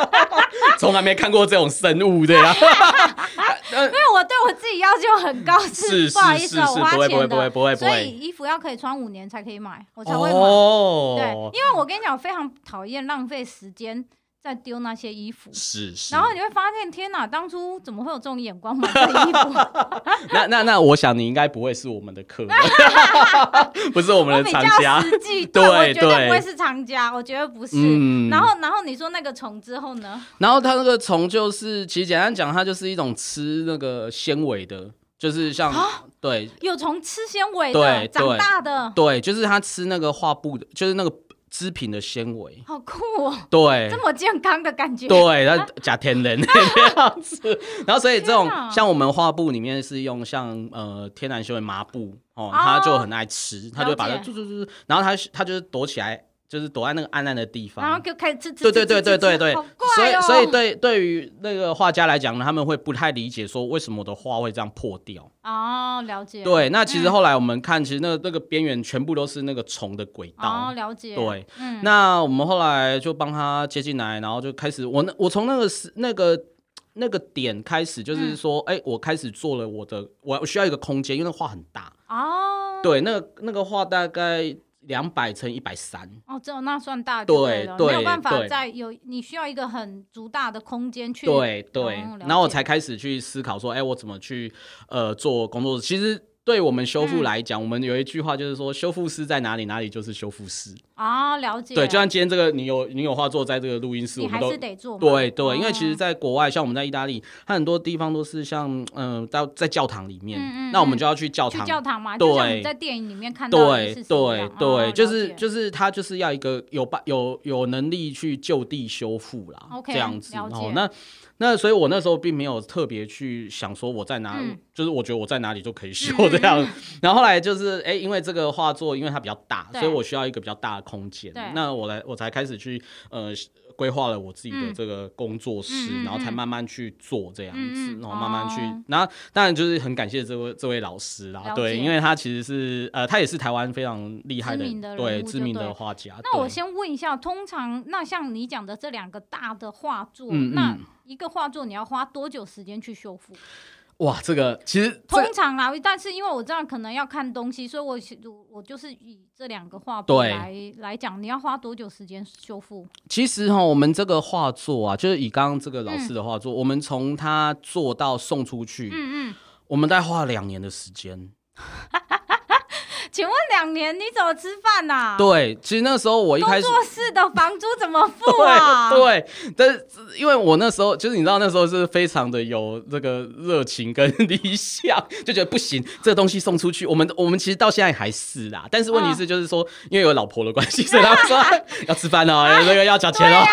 <laughs> 从来没看过这种生物的呀，<laughs> 因为我对我自己要求很高，<laughs> 是不好意思，我花钱的，不会不会不会，所以衣服要可以穿五年才可以买，我才会买。对，因为我跟你讲，我非常讨厌浪费时间。在丢那些衣服，是是，然后你会发现，天哪，当初怎么会有这种眼光买这衣服？那 <laughs> 那那，我想你应该不会是我们的客人，<laughs> 不是我们的厂家。实际，对，我绝对不会是厂家，我觉得不是。嗯，然后然后你说那个虫之后呢？然后它那个虫就是，其实简单讲，它就是一种吃那个纤维的，就是像对，有虫吃纤维的，长大的，对，就是它吃那个画布的，就是那个。织品的纤维，好酷哦！对，这么健康的感觉。对，它假天然 <laughs> 这样子。然后，所以这种像我们画布里面是用像呃天然纤维麻布哦，它就很爱吃，它就把它然后它它就是躲起来。就是躲在那个暗暗的地方，然后就开始吃吃。对对对对对对，所以所以对对于那个画家来讲呢，他们会不太理解说为什么我的画会这样破掉。哦，了解。对，那其实后来我们看，其实那个那个边缘全部都是那个虫的轨道。哦，了解。对，嗯那我们后来就帮他接进来，然后就开始我那我从那个时那个那个点开始，就是说，哎，我开始做了我的，我需要一个空间，因为那画很大。哦。对，那个那个画大概。两百乘一百三哦，这那算大对了，对对，没有办法再有，你需要一个很足大的空间去对对，然后我才开始去思考说，哎，我怎么去呃做工作室？其实。对我们修复来讲，嗯、我们有一句话就是说，修复师在哪里，哪里就是修复师啊。了解。对，就像今天这个，你有你有话做在这个录音室，你还是得做。对对，因为其实，在国外，像我们在意大利，它很多地方都是像嗯，在在教堂里面，嗯嗯那我们就要去教堂。去教堂嘛，对，在电影里面看到。对对对，就是就是他就是要一个有办有有能力去就地修复啦，Okay, 这样子。了解。那。那所以，我那时候并没有特别去想说我在哪就是我觉得我在哪里就可以修这样。嗯、然后后来就是，哎、欸，因为这个画作，因为它比较大，所以我需要一个比较大的空间。那我来，我才开始去，呃。规划了我自己的这个工作室，嗯、然后才慢慢去做这样子，嗯、然后慢慢去，哦、然后当然就是很感谢这位这位老师啦，对，因为他其实是呃，他也是台湾非常厉害的，的对知名的画家。那我先问一下，通常那像你讲的这两个大的画作，嗯、那一个画作你要花多久时间去修复？哇，这个其实通常啊，但是因为我这样可能要看东西，所以我我就是以这两个画布来对来讲，你要花多久时间修复？其实哈，我们这个画作啊，就是以刚刚这个老师的画作，嗯、我们从他做到送出去，嗯嗯，我们大概花了两年的时间。<laughs> 请问两年你怎么吃饭呐、啊？对，其实那时候我一开始工作室的房租怎么付啊？<laughs> 对，对，但是因为我那时候就是你知道那时候是非常的有这个热情跟理想，就觉得不行，这个东西送出去，我们我们其实到现在还是啦。但是问题是就是说，因为有老婆的关系，所以他们说要吃饭哦，那个要交钱哦，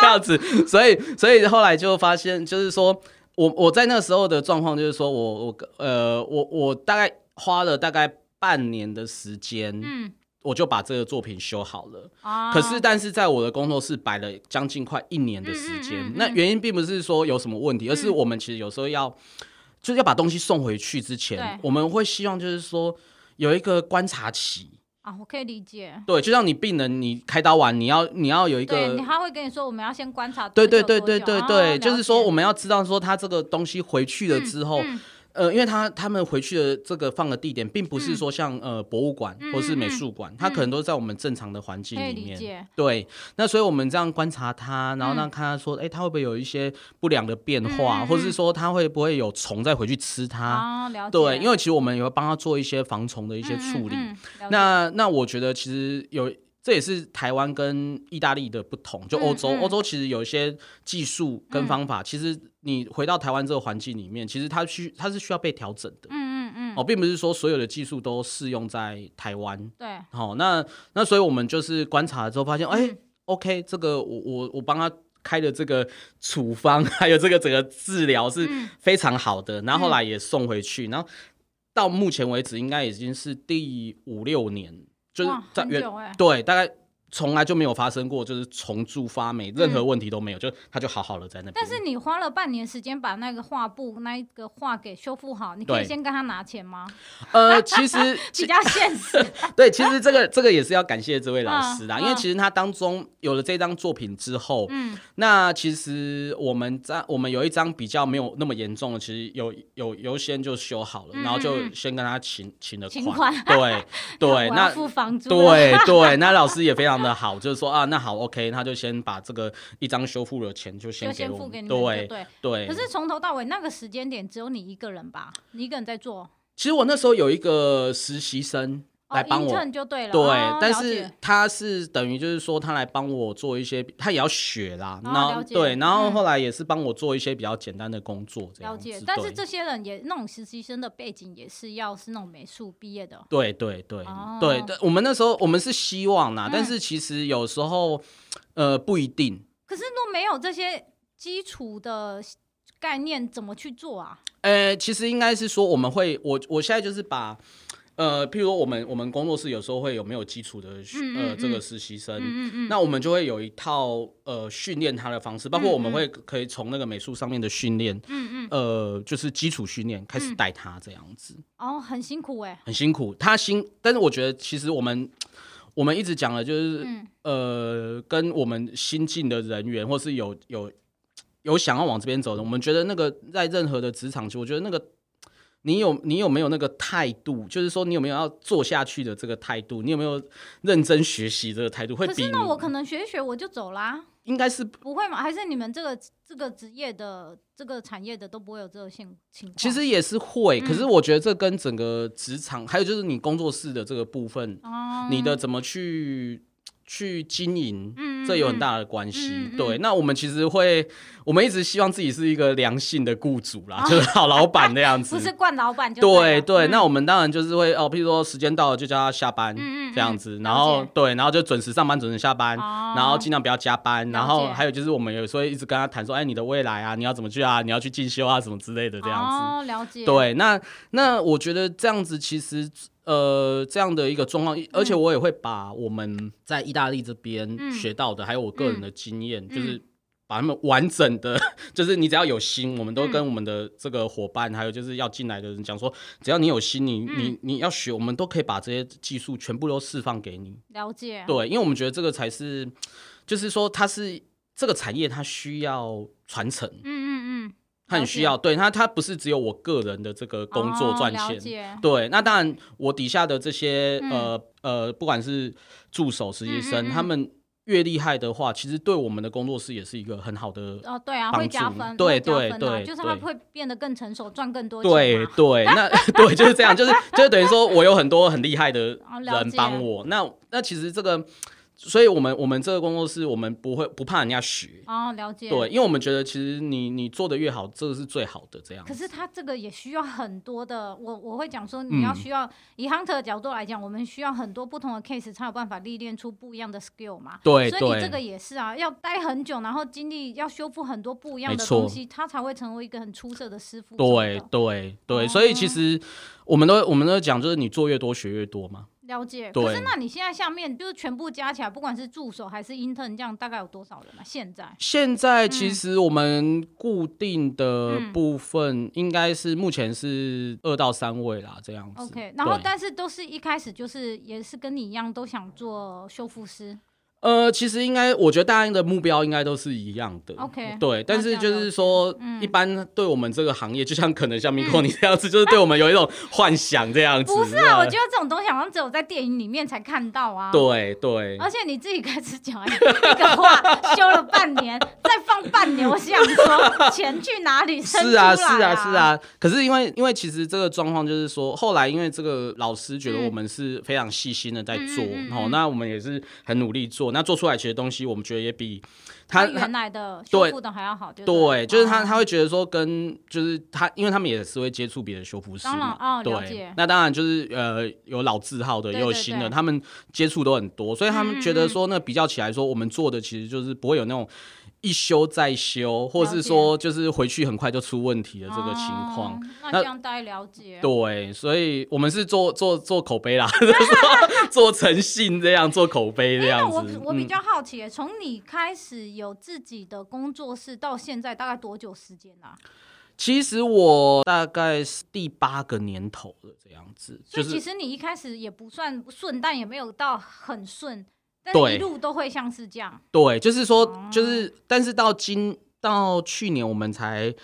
这样子，所以所以后来就发现，就是说我我在那时候的状况，就是说我我呃我我大概花了大概。半年的时间，嗯，我就把这个作品修好了。啊，可是，但是在我的工作室摆了将近快一年的时间。嗯嗯嗯嗯，那原因并不是说有什么问题，而是我们其实有时候要，就是要把东西送回去之前，我们会希望就是说有一个观察期啊。我可以理解。对，就像你病人，你开刀完，你要你要有一个，对，他会跟你说，我们要先观察。对对对对对对，就是说我们要知道说他这个东西回去了之后。嗯嗯呃，因为他他们回去的这个放的地点，并不是说像、嗯、呃博物馆或是美术馆，他、嗯、可能都是在我们正常的环境里面。对，那所以我们这样观察它，然后让看它说，哎、嗯，他会不会有一些不良的变化，嗯、或者是说它会不会有虫再回去吃它？哦、对，因为其实我们也会帮它做一些防虫的一些处理。那那我觉得其实有。这也是台湾跟意大利的不同，就欧洲，欧、嗯嗯、洲其实有一些技术跟方法，嗯、其实你回到台湾这个环境里面，其实它需它是需要被调整的。嗯嗯嗯。哦，并不是说所有的技术都适用在台湾。对。好、哦，那那所以我们就是观察了之后发现，哎、嗯、，OK，这个我我我帮他开的这个处方，<laughs> 还有这个整个治疗是非常好的，嗯、然后后来也送回去，然后到目前为止应该已经是第五六年。就是在原对，大概从来就没有发生过，就是虫蛀发霉，任何问题都没有，就它就好好的在那边。但是你花了半年时间把那个画布那一个画给修复好，你可以先跟他拿钱吗？呃，其实 <laughs> 比较现实。<laughs> 对，其实这个这个也是要感谢这位老师啦，因为其实他当中有了这张作品之后，嗯，那其实我们在我们有一张比较没有那么严重的，其实有有优先就修好了，然后就先跟他请请了款，对对，<laughs> 那付房租，对对，那老师也非常。的好，就是说啊，那好，OK，他就先把这个一张修复的钱就先给我们，对对对。对可是从头到尾那个时间点只有你一个人吧？你一个人在做？其实我那时候有一个实习生。来帮我就对了，对，但是他是等于就是说他来帮我做一些，他也要学啦，然后对，然后后来也是帮我做一些比较简单的工作，这样子。了解，但是这些人也那种实习生的背景也是要是那种美术毕业的。对对对对，我们那时候我们是希望啦，但是其实有时候呃不一定。可是若没有这些基础的概念，怎么去做啊？呃，其实应该是说我们会，我我现在就是把。呃，譬如说我们我们工作室有时候会有没有基础的呃这个实习生，那我们就会有一套呃训练他的方式，包括我们会可以从那个美术上面的训练，嗯嗯，呃就是基础训练开始带他这样子。哦，很辛苦哎，很辛苦，他辛，但是我觉得其实我们我们一直讲的就是，嗯、呃，跟我们新进的人员或是有有有想要往这边走的，我们觉得那个在任何的职场我觉得那个。你有你有没有那个态度？就是说，你有没有要做下去的这个态度？你有没有认真学习这个态度？会比可是那我可能学一学我就走啦？应该是不会吗？还是你们这个这个职业的这个产业的都不会有这个情情况？其实也是会，嗯、可是我觉得这跟整个职场，还有就是你工作室的这个部分，嗯、你的怎么去？去经营，嗯、这有很大的关系。嗯嗯、对，那我们其实会，我们一直希望自己是一个良性的雇主啦，哦、就是好老板那样子，<laughs> 不是惯老板就对。对那我们当然就是会哦，譬如说时间到了就叫他下班，嗯、这样子，然后对，然后就准时上班，准时下班，哦、然后尽量不要加班，然后还有就是我们有时候一直跟他谈说，哎，你的未来啊，你要怎么去啊，你要去进修啊，什么之类的这样子。哦，了解。对，那那我觉得这样子其实。呃，这样的一个状况，而且我也会把我们在意大利这边学到的，嗯、还有我个人的经验，嗯、就是把他们完整的，<laughs> 就是你只要有心，我们都跟我们的这个伙伴，嗯、还有就是要进来的人讲说，只要你有心，你、嗯、你你要学，我们都可以把这些技术全部都释放给你。了解。对，因为我们觉得这个才是，就是说它是这个产业，它需要传承。嗯嗯嗯。他很需要，对他他不是只有我个人的这个工作赚钱，对，那当然我底下的这些呃呃，不管是助手、实习生，他们。越厉害的话，其实对我们的工作室也是一个很好的哦，对啊，会加分，对对对，就是他会变得更成熟，赚更多钱。<laughs> 对 <laughs> 对，那对就是这样，就是就是等于说我有很多很厉害的人帮我，那那其实这个。所以，我们我们这个工作室，我们不会不怕人家学哦，了解。对，因为我们觉得其实你你做的越好，这个是最好的这样。可是他这个也需要很多的，我我会讲说，你要需要、嗯、以 hunter 的角度来讲，我们需要很多不同的 case 才有办法历练出不一样的 skill 嘛。对，所以你这个也是啊，要待很久，然后经历要修复很多不一样的东西，他才会成为一个很出色的师傅。对对对，所以其实我们都我们都讲，就是你做越多学越多嘛。了解，可是那你现在下面就是全部加起来，不管是助手还是 intern，这样大概有多少人啊？现在现在其实我们固定的部分应该是目前是二到三位啦，这样子。OK，然后但是都是一开始就是也是跟你一样都想做修复师。呃，其实应该，我觉得大家的目标应该都是一样的。OK，对，但是就是说，一般对我们这个行业，就像可能像 Miko 你这样子，就是对我们有一种幻想这样子。不是啊，我觉得这种东西好像只有在电影里面才看到啊。对对。而且你自己开始讲一个话，<laughs> 修了半年，再放半年，我想说钱去哪里？是啊，是啊，是啊。可是因为因为其实这个状况就是说，后来因为这个老师觉得我们是非常细心的在做，哦，那我们也是很努力做。那做出来其实东西，我们觉得也比他原来的修复的还要好。对，就是他他会觉得说，跟就是他，因为他们也是会接触别的修复师嘛。对，那当然就是呃，有老字号的，也有新的，他们接触都很多，所以他们觉得说，那比较起来说，我们做的其实就是不会有那种。一修再修，或是说就是回去很快就出问题的这个情况，哦，那这样大家了解。对，所以我们是做做做口碑啦，<laughs> 做诚信这样，做口碑这样子。欸、我我比较好奇，从、嗯、你开始有自己的工作室到现在，大概多久时间啊？其实我大概是第八个年头了，这样子。所以其实你一开始也不算顺，但也没有到很顺。对，一路都会像是这样。对，就是说，就是，但是到今到去年，我们才。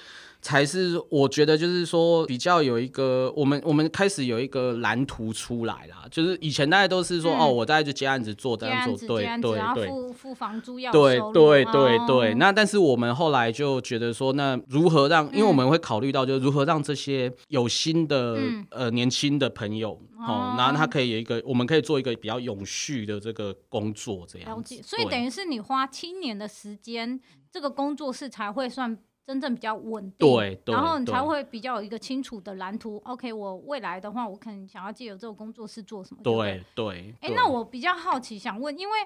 才是我觉得就是说比较有一个我们我们开始有一个蓝图出来啦，就是以前大家都是说、嗯、哦，我大概就接案子做这样做，对对对，付付房租要对对对对。那但是我们后来就觉得说，那如何让？因为我们会考虑到，就是如何让这些有心的、嗯、呃年轻的朋友哦，然后他可以有一个，我们可以做一个比较永续的这个工作这样子。所以等于是你花七年的时间，这个工作室才会算。真正比较稳定，对，对，然后你才会比较有一个清楚的蓝图。OK，我未来的话，我可能想要借由这个工作室做什么？对对。对，哎、欸，那我比较好奇，想问，因为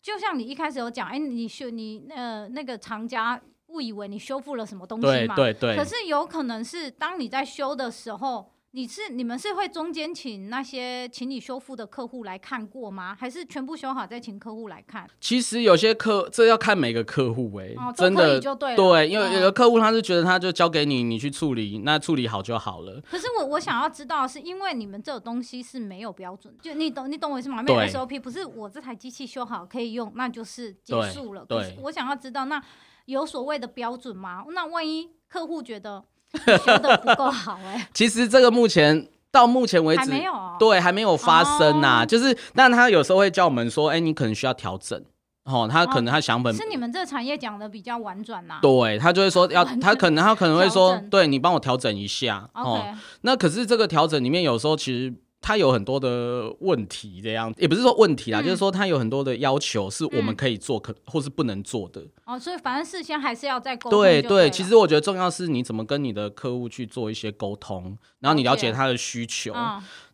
就像你一开始有讲，哎、欸，你修你呃那个厂家误以为你修复了什么东西嘛？对对对。可是有可能是当你在修的时候。你是你们是会中间请那些请你修复的客户来看过吗？还是全部修好再请客户来看？其实有些客这要看每个客户哎、欸哦，真的就对了。对，因为有的客户他是觉得他就交给你，你去处理，那处理好就好了。可是我我想要知道，是因为你们这个东西是没有标准，就你懂你懂我意思吗？没有 SOP，不是我这台机器修好可以用，那就是结束了。对，对，我想要知道，那有所谓的标准吗？那万一客户觉得？<laughs> 修的不够好哎、欸，其实这个目前到目前为止还没有、哦，对，还没有发生呐、啊。哦。就是，但他有时候会叫我们说，哎、欸，你可能需要调整，哦，他可能他想本、哦、是你们这个产业讲的比较婉转呐、啊，对他就会说要，他可能他可能会说，对你帮我调整一下，哦，okay、那可是这个调整里面有时候其实。他有很多的问题，这样也不是说问题啦，嗯、就是说他有很多的要求是我们可以做，可、嗯、或是不能做的。哦，所以反正事先还是要再沟通。对对，其实我觉得重要是你怎么跟你的客户去做一些沟通，然后你了解他的需求。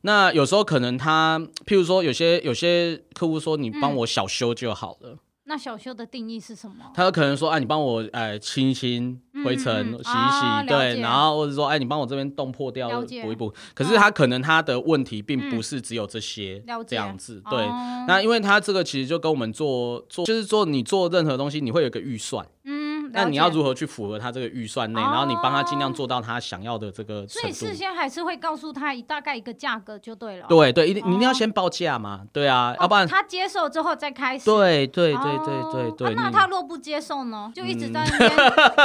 那有时候可能他，譬如说有些有些客户说，你帮我小修就好了。嗯那小修的定义是什么？他有可能说：“哎、啊，你帮我哎清一清灰尘、嗯，洗一洗，啊、对，然后或者说，哎，你帮我这边洞破掉补一补。”可是他可能他的问题并不是只有这些这样子，嗯、对、哦。那因为他这个其实就跟我们做做，就是做你做任何东西，你会有一个预算。嗯。那你要如何去符合他这个预算内，然后你帮他尽量做到他想要的这个程度。所以事先还是会告诉他大概一个价格就对了。对对，一定你一定要先报价嘛，对啊，要不然他接受之后再开始。对对对对对对。那他若不接受呢？就一直在那边。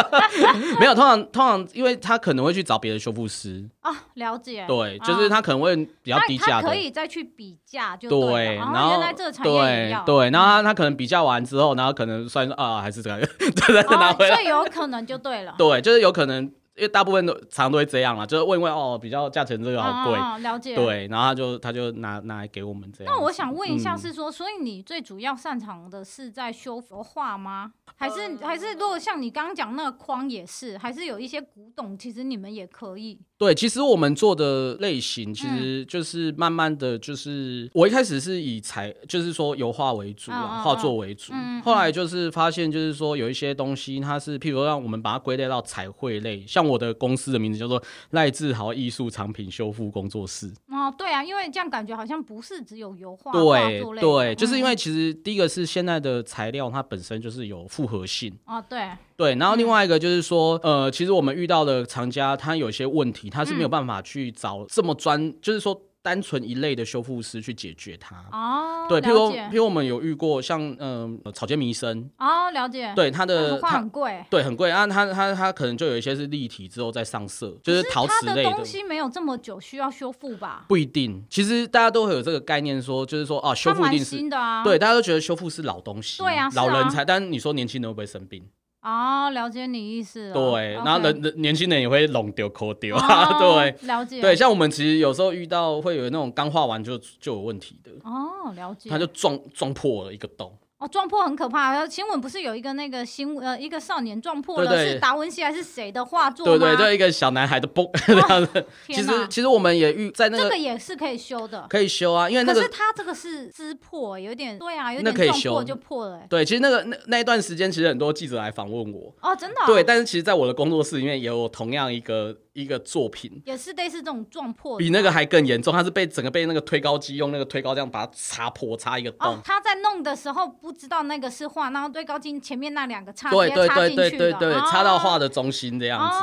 <laughs> 没有，通常通常，因为他可能会去找别的修复师。啊，了解。对，就是他可能会比较低价的。可以再去比价就对。然后原来这个产业。对，然后他他可能比价完之后，然后可能算啊，还是这个，对 <laughs> 对，拿回来。所以有可能就对了。<laughs> 对，就是有可能。因为大部分都常常都会这样啦，就是问一问哦，比较价钱这个好贵，了解。对，然后他就他就拿拿来给我们这样。那我想问一下，是说，嗯、所以你最主要擅长的是在修佛画吗？还是、呃、还是如果像你刚刚讲那个框也是，还是有一些古董，其实你们也可以。对，其实我们做的类型其实就是慢慢的就是，嗯、我一开始是以彩，就是说油画为主啊，画、作为主。嗯、后来就是发现，就是说有一些东西，它是譬如说让我们把它归类到彩绘类，像我的公司的名字叫做赖志豪艺术藏品修复工作室。哦，对啊，因为这样感觉好像不是只有油画。对对，就是因为其实第一个是现在的材料它本身就是有复合性。哦，对。对，然后另外一个就是说，呃，其实我们遇到的厂家他有些问题，他是没有办法去找这么专，就是说。单纯一类的修复师去解决它。哦，对，譬如譬如我们有遇过像嗯草间弥生哦，了解，对他的画很贵，对很贵啊，他他他可能就有一些是立体之后再上色，就是陶瓷类的东西没有这么久需要修复吧？不一定，其实大家都会有这个概念说，就是说啊修复一定是新的啊，对，大家都觉得修复是老东西，对啊，老人才，但你说年轻人会不会生病？哦，了解你意思了。对，然后人年轻人也会龙丢抠丢啊，<laughs> 对，了解。对，像我们其实有时候遇到会有那种刚画完就就有问题的。哦，了解。他就撞撞破了一个洞。哦，撞破很可怕。新闻不是有一个那个新闻，呃，一个少年撞破了是达文西还是谁的画作吗？对对对，一个小男孩的崩 <laughs> 这样子。其实其实我们也遇在那个，这个也是可以修的，可以修啊，因为那个可是他这个是撕破，有点对啊，有点撞破就破了。对，其实那个那那一段时间，其实很多记者来访问我。哦，真的。对，但是其实在我的工作室里面也有同样一个。一个作品也是类似这种撞破，比那个还更严重。他是被整个被那个推高机用那个推高这样把它擦破，擦一个洞。他在弄的时候不知道那个是画，然后推高机前面那两个插对对对对对对，插到画的中心这样子。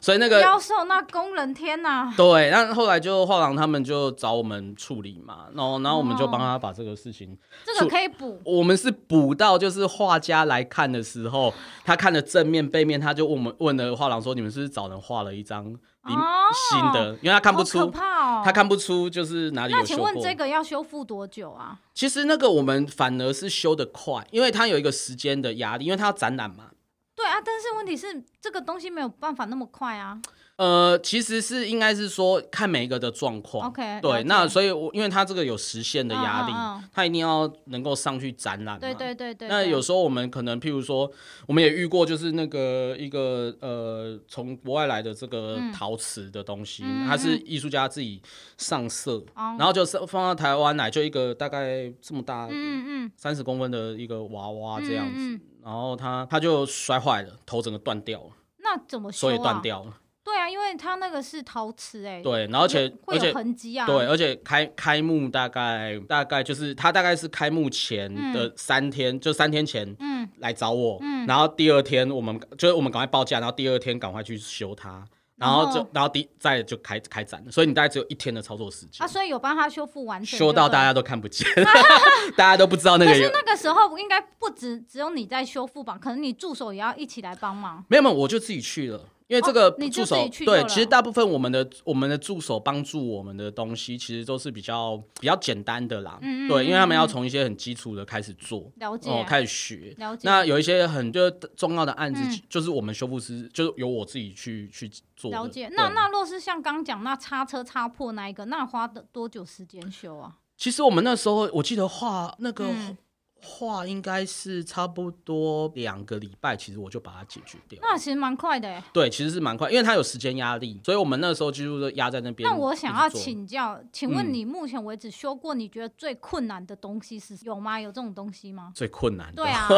所以那个妖兽那工人天呐。对，那后后来就画廊他们就找我们处理嘛，然后然后我们就帮他把这个事情，这个可以补。我们是补到就是画家来看的时候，他看了正面背面，他就问我们问了画廊说，你们是不是找人画了一张？新的，因为他看不出，他看不出就是哪里。那请问这个要修复多久啊？其实那个我们反而是修的快，因为它有一个时间的压力，因为它要展览嘛。对啊，但是问题是这个东西没有办法那么快啊。呃，其实是应该是说看每一个的状况。OK，对，那所以，我因为它这个有时限的压力，它一定要能够上去展览。对对对对。那有时候我们可能，譬如说，我们也遇过，就是那个一个呃，从国外来的这个陶瓷的东西，它是艺术家自己上色，然后就是放到台湾来，就一个大概这么大，嗯嗯，三十公分的一个娃娃这样子，然后他他就摔坏了，头整个断掉了。那怎么？所以断掉了。对啊，因为它那个是陶瓷哎。对，然后而且会有痕迹啊。对，而且开开幕大概大概就是他大概是开幕前的三天，嗯、就三天前，嗯，来找我，嗯，然后第二天我们就是我们赶快报价，然后第二天赶快去修它，然后就然后第再就开开展了，所以你大概只有一天的操作时间。啊，所以有帮他修复完成，修到大家都看不见，<laughs> 大家都不知道那个。可是那个时候应该不止只有你在修复吧？可能你助手也要一起来帮忙。没有没有，我就自己去了。因为这个助手、哦、对，其实大部分我们的我们的助手帮助我们的东西，其实都是比较比较简单的啦。嗯嗯对，因为他们要从一些很基础的开始做，了解，哦，开始学。了解。那有一些很就重要的案子，嗯、就是我们修复师，就是由我自己去去做。了解。那那若是像刚讲那擦车擦破那一个，那花的多久时间修啊？其实我们那时候我记得画那个。嗯画应该是差不多两个礼拜，其实我就把它解决掉。那其实蛮快的。对，其实是蛮快，因为它有时间压力，所以我们那时候几乎都压在那边。那我想要请教，请问你目前为止修过你觉得最困难的东西是有吗？有这种东西吗？最困难的。对啊。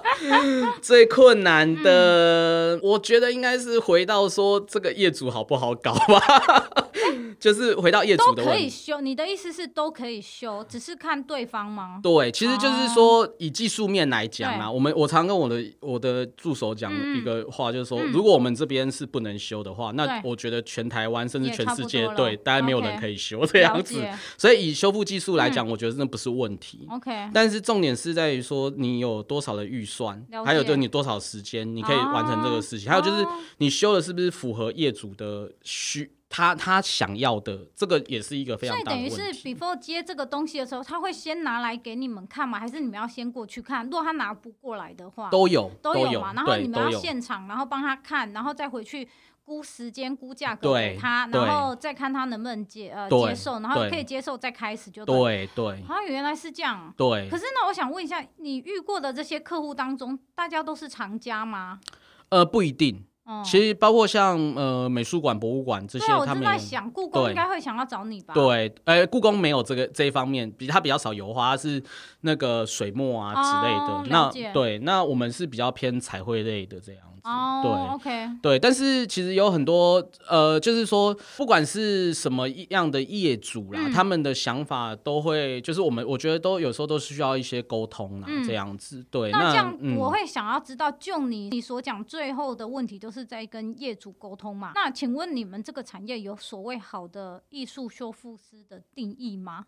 <laughs> 最困难的，嗯、我觉得应该是回到说这个业主好不好搞吧。<laughs> 就是回到业主的问题。都可以修，你的意思是都可以修，只是看对方吗？对，其实就是说，以技术面来讲啊，我们我常跟我的我的助手讲一个话，就是说，如果我们这边是不能修的话，那我觉得全台湾甚至全世界，对，大概没有人可以修这样子。所以以修复技术来讲，我觉得那不是问题。OK，但是重点是在于说，你有多少的预算，还有就是你多少时间，你可以完成这个事情，还有就是你修的是不是符合业主的需。他他想要的这个也是一个非常大的问题。所以等于是，before 接这个东西的时候，他会先拿来给你们看吗？还是你们要先过去看？如果他拿不过来的话，都有都有嘛。然后你们要现场，然后帮他看，然后再回去估时间、估价格给他，然后再看他能不能接呃接受，然后可以接受再开始就对对。好像原来是这样。对。可是那我想问一下，你遇过的这些客户当中，大家都是藏家吗？呃，不一定。其实包括像呃美术馆、博物馆这些，他们在想故宫应该会想要找你吧？对，呃，故宫没有这个这一方面，比它比较少油画，是那个水墨啊之类的。那对，那我们是比较偏彩绘类的这样。哦，对，OK，对，但是其实有很多呃，就是说，不管是什么样的业主啦，他们的想法都会，就是我们我觉得都有时候都是需要一些沟通啦，这样子。对，那这样我会想要知道，就你你所讲最后的问题，都是在跟业主沟通嘛？那请问你们这个产业有所谓好的艺术修复师的定义吗？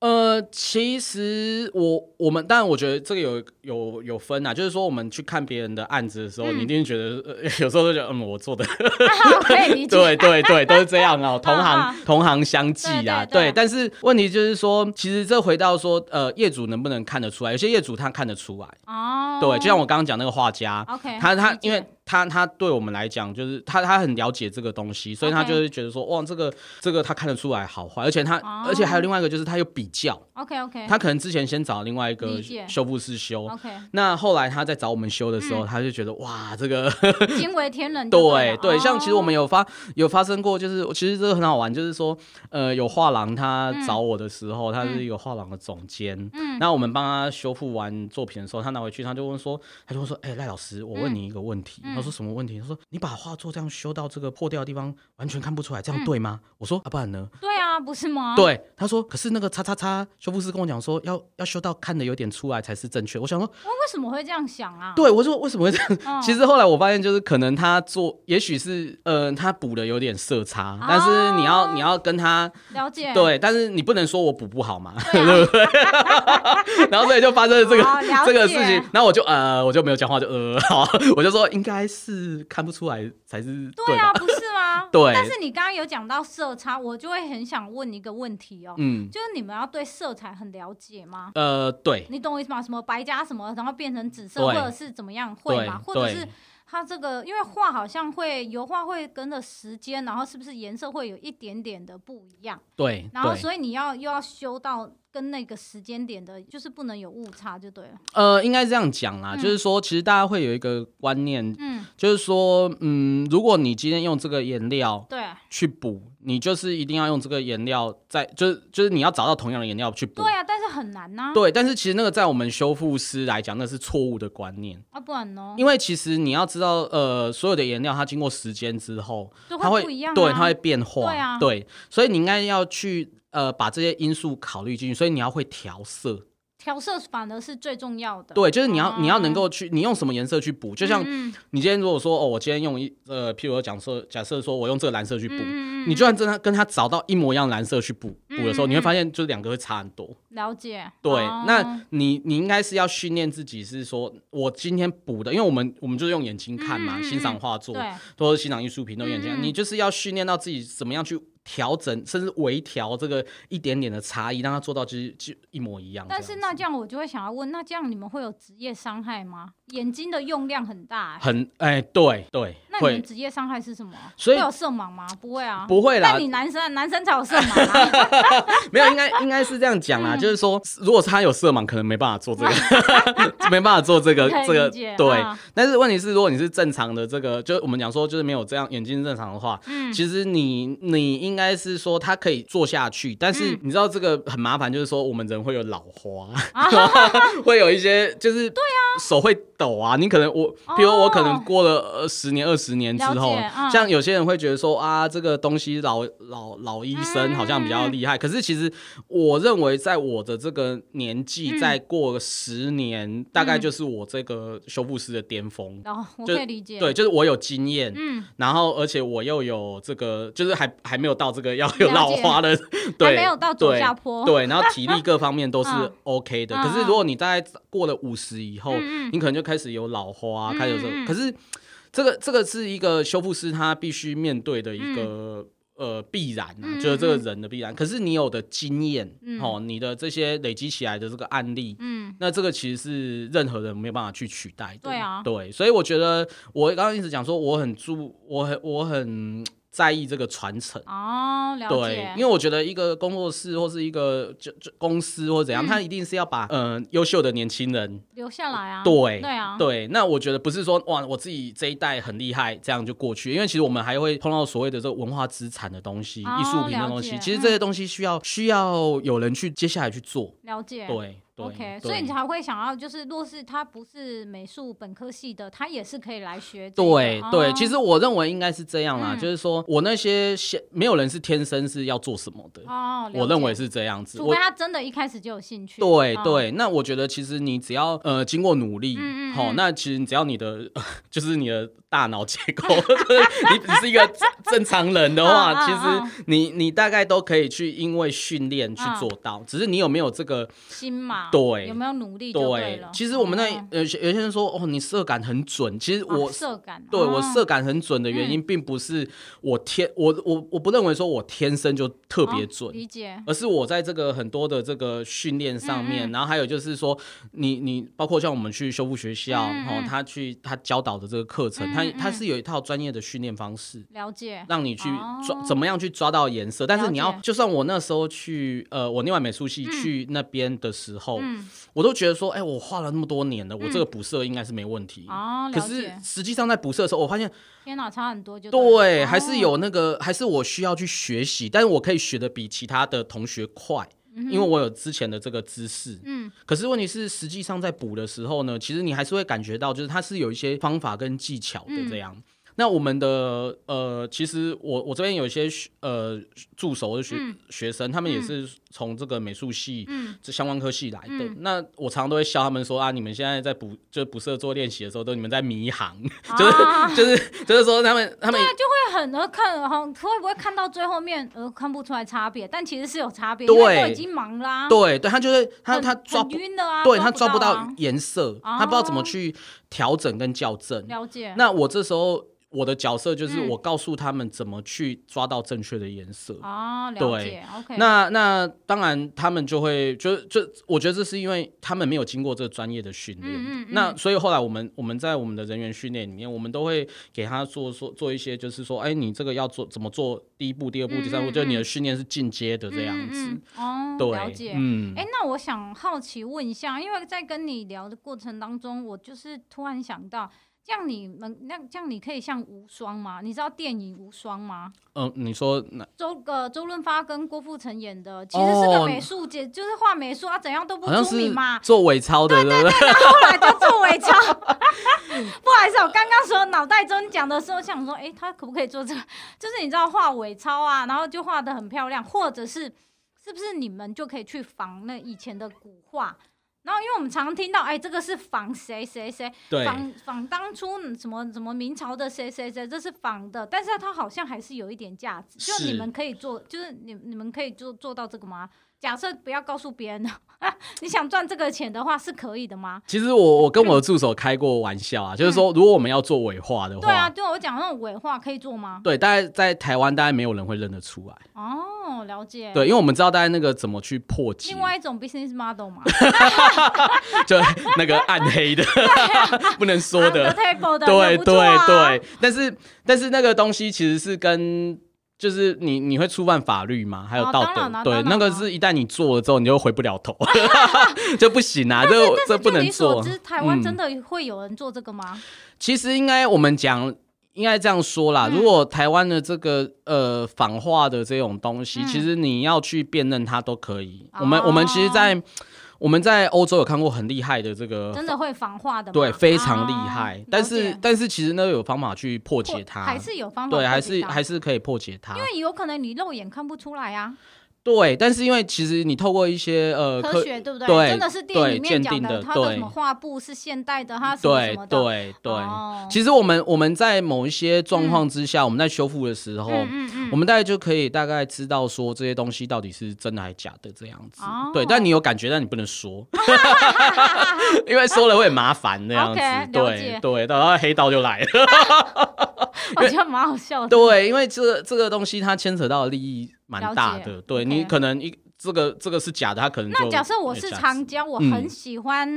呃，其实我我们当然我觉得这个有有有分啊，就是说我们去看别人的案子的时候，你一定觉得 <laughs> 有时候都觉得嗯，我做的，<laughs> <laughs> 对对对，都是这样哦，同行同行相忌啊，对。但是问题就是说，其实这回到说，呃，业主能不能看得出来？有些业主他看得出来哦，对，就像我刚刚讲那个画家，OK，他他因为。他他对我们来讲，就是他他很了解这个东西，所以他就是觉得说，哇，这个这个他看得出来好坏，而且他、oh. 而且还有另外一个就是他有比较，OK OK，他可能之前先找另外一个修复师修，OK，那后来他在找我们修的时候，嗯、他就觉得哇，这个 <laughs> 惊为天人，<laughs> 对对，像其实我们有发有发生过，就是其实这个很好玩，就是说，呃，有画廊他找我的时候，嗯、他是一个画廊的总监，嗯，那我们帮他修复完作品的时候，他拿回去，他就问说，他就会说，哎、欸，赖老师，我问你一个问题。嗯。他说什么问题？他说你把画作这样修到这个破掉的地方，完全看不出来，这样对吗？嗯、我说啊，不然呢？对啊，不是吗？对，他说，可是那个叉叉叉修复师跟我讲说，要要修到看的有点出来才是正确。我想说，我为什么会这样想啊？对，我说为什么会这样？哦、其实后来我发现，就是可能他做，也许是呃，他补的有点色差，但是你要你要跟他了解，对，但是你不能说我补不好嘛，对，不对？<laughs> 然后所以就发生了这个、哦、这个事情，然后我就呃，我就没有讲话，就呃，<laughs> 好，我就说应该是。看不出来才是对啊，不是吗？<laughs> 对。但是你刚刚有讲到色差，我就会很想问一个问题哦，嗯，就是你们要对色彩很了解吗？呃，对。你懂我意思吗？什么白加什么，然后变成紫色，或者是怎么样，会吗？或者是它这个，因为画好像会油画会跟着时间，然后是不是颜色会有一点点的不一样？对。然后所以你要又要修到。跟那个时间点的，就是不能有误差就对了。呃，应该这样讲啦，嗯、就是说，其实大家会有一个观念，嗯，就是说，嗯，如果你今天用这个颜料，对，去补，你就是一定要用这个颜料在，就是就是你要找到同样的颜料去补。对啊，但是很难呐、啊。对，但是其实那个在我们修复师来讲，那是错误的观念啊，不然呢？因为其实你要知道，呃，所有的颜料它经过时间之后，它会不一样、啊，对，它会变化，对啊，对，所以你应该要去。呃，把这些因素考虑进去，所以你要会调色，调色反而是最重要的。对，就是你要、哦、你要能够去，你用什么颜色去补，就像你今天如果说哦，我今天用一呃，譬如说讲说，假设说我用这个蓝色去补，嗯、你就算真的跟他找到一模一样蓝色去补补、嗯、的时候，你会发现就是两个会差很多。了解。对，哦、那你你应该是要训练自己，是说我今天补的，因为我们我们就是用眼睛看嘛，嗯、欣赏画作，对，或者欣赏艺术品都眼睛你就是要训练到自己怎么样去。调整甚至微调这个一点点的差异，让它做到就是就一模一样。但是那这样我就会想要问，那这样你们会有职业伤害吗？眼睛的用量很大、欸，很哎、欸，对对。那你们职业伤害是什么？所以会有色盲吗？不会啊，不会啦。但你男生男生才有色盲、啊，<laughs> 没有，应该应该是这样讲啦，嗯、就是说，如果他有色盲，可能没办法做这个，<laughs> 没办法做这个这个对。啊、但是问题是，如果你是正常的这个，就我们讲说，就是没有这样眼睛正常的话，嗯，其实你你应该是说他可以做下去，但是你知道这个很麻烦，就是说我们人会有老花，嗯、<laughs> 会有一些就是对啊。手会抖啊。你可能我，比如我可能过了十年、二十年之后，嗯、像有些人会觉得说啊，这个东西老老老医生好像比较厉害。嗯、可是其实我认为，在我的这个年纪，再过十年，嗯、大概就是我这个修复师的巅峰。哦，我可以理解。对，就是我有经验，嗯，然后而且我又有这个，就是还还没有到这个要有老花的，对，没有到走下坡，对，然后体力各方面都是 <laughs> OK 的。可是如果你大概过了五十以后，你可能就开始有老花，开始有这个。可是这个这个是一个修复师他必须面对的一个呃必然啊，就是这个人的必然。可是你有的经验哦，你的这些累积起来的这个案例，嗯，那这个其实是任何人没有办法去取代的。对啊，对，所以我觉得我刚刚一直讲说我很注，我很我很。在意这个传承哦，了解。对，因为我觉得一个工作室或是一个就就公司或怎样，他一定是要把嗯优秀的年轻人留下来啊。对，对啊，对。那我觉得不是说哇，我自己这一代很厉害，这样就过去。因为其实我们还会碰到所谓的这个文化资产的东西、艺术品的东西。其实这些东西需要需要有人去接下来去做。了解。对。OK，所以你才会想要，就是若是他不是美术本科系的，他也是可以来学。对对，其实我认为应该是这样啦，就是说我那些没有人是天生是要做什么的哦，我认为是这样子，除非他真的一开始就有兴趣。对对，那我觉得其实你只要呃经过努力，好，那其实只要你的 <laughs> 就是你的大脑结构，<laughs> 你你是一个正常人的话，其实你你大概都可以去因为训练去做到，只是你有没有这个心嘛。对，有没有努力就对了。其实我们那有些有些人说，哦，你色感很准。其实我色感，对我色感很准的原因，并不是我天，我我我不认为说我天生就特别准，理解。而是我在这个很多的这个训练上面，然后还有就是说，你你包括像我们去修复学校，哦，他去他教导的这个课程，他他是有一套专业的训练方式，了解，让你去抓怎么样去抓到颜色。但是你要，就算我那时候去，呃，我另外美术系去那边的时候。嗯，我都觉得说，哎，我画了那么多年了，我这个补色应该是没问题。哦，可是实际上在补色的时候，我发现，天哪，差很多就对，还是有那个，还是我需要去学习，但是我可以学的比其他的同学快，因为我有之前的这个知识。嗯，可是问题是，实际上在补的时候呢，其实你还是会感觉到，就是它是有一些方法跟技巧的这样。那我们的呃，其实我我这边有一些呃助手的学学生，他们也是从这个美术系这相关科系来的。那我常常都会笑他们说啊，你们现在在补就是补色做练习的时候，都你们在迷航，<laughs> 就是就是就是说他们他们就会很呃看哈，会不会看到最后面呃看不出来差别？但其实是有差别，因为都已经忙啦。对对，他就是他他抓晕了啊，对他抓不到颜色，他不知道怎么去调整跟校正。了解。那我这时候。我的角色就是我告诉他们怎么去抓到正确的颜色。哦，了解。OK。那那当然他们就会就就我觉得这是因为他们没有经过这个专业的训练。嗯嗯。那所以后来我们我们在我们的人员训练里面，我们都会给他做做做一些，就是说，哎，你这个要做怎么做？第一步、第二步、第三步，就是你的训练是进阶的这样子。哦，对。了解。嗯。哎，那我想好奇问一下，因为在跟你聊的过程当中，我就是突然想到。这样你们那这样你可以像无双吗？你知道电影无双吗？嗯，你说周呃周润发跟郭富城演的，其实是个美术界，哦、就是画美术啊，怎样都不出名嘛，做伪钞的，对对对，然后 <laughs> 后来就做伪钞。<laughs> 不好意思，我刚刚说脑袋中讲的时候想说，哎、欸，他可不可以做这个？就是你知道画伪钞啊，然后就画的很漂亮，或者是是不是你们就可以去仿那以前的古画？然后，因为我们常常听到，哎，这个是仿谁谁谁，仿仿当初什么什么明朝的谁谁谁，这是仿的，但是它好像还是有一点价值。是就你们可以做，就是你你们可以做做到这个吗？假设不要告诉别人 <laughs> 你想赚这个钱的话是可以的吗？其实我我跟我的助手开过玩笑啊，就是说如果我们要做伪画的话，对啊，对我讲那种伪画可以做吗？对，大概在台湾大概没有人会认得出来。哦，了解。对，因为我们知道大概那个怎么去破解。另外一种 business model 嘛，<laughs> 就那个暗黑的，不能说的。对对对，但是但是那个东西其实是跟。就是你你会触犯法律吗？还有道德？对，那个是一旦你做了之后，你就回不了头，<laughs> 就不行啊！这这不能做。台湾真的会有人做这个吗？其实应该我们讲，应该这样说啦。如果台湾的这个呃仿画的这种东西，其实你要去辨认它都可以。我们我们其实，在我们在欧洲有看过很厉害的这个，真的会防化的，对，非常厉害。哦、但是但是其实呢，有方法去破解它，还是有方法，对，还是还是可以破解它，因为有可能你肉眼看不出来啊。对，但是因为其实你透过一些呃科学，对不对？对，真的是电影里面讲的，它的什么画布是现代的，它什么什么的。对对对。其实我们我们在某一些状况之下，我们在修复的时候，我们大概就可以大概知道说这些东西到底是真的还是假的这样子。对，但你有感觉，但你不能说，<laughs> 因为说了会很麻烦那样子。<laughs> 对对，然后黑道就来了。<laughs> 我觉得蛮好笑的。对，因为这个这个东西它牵扯到的利益。蛮大的，对你可能一这个这个是假的，它可能那假设我是长江，我很喜欢。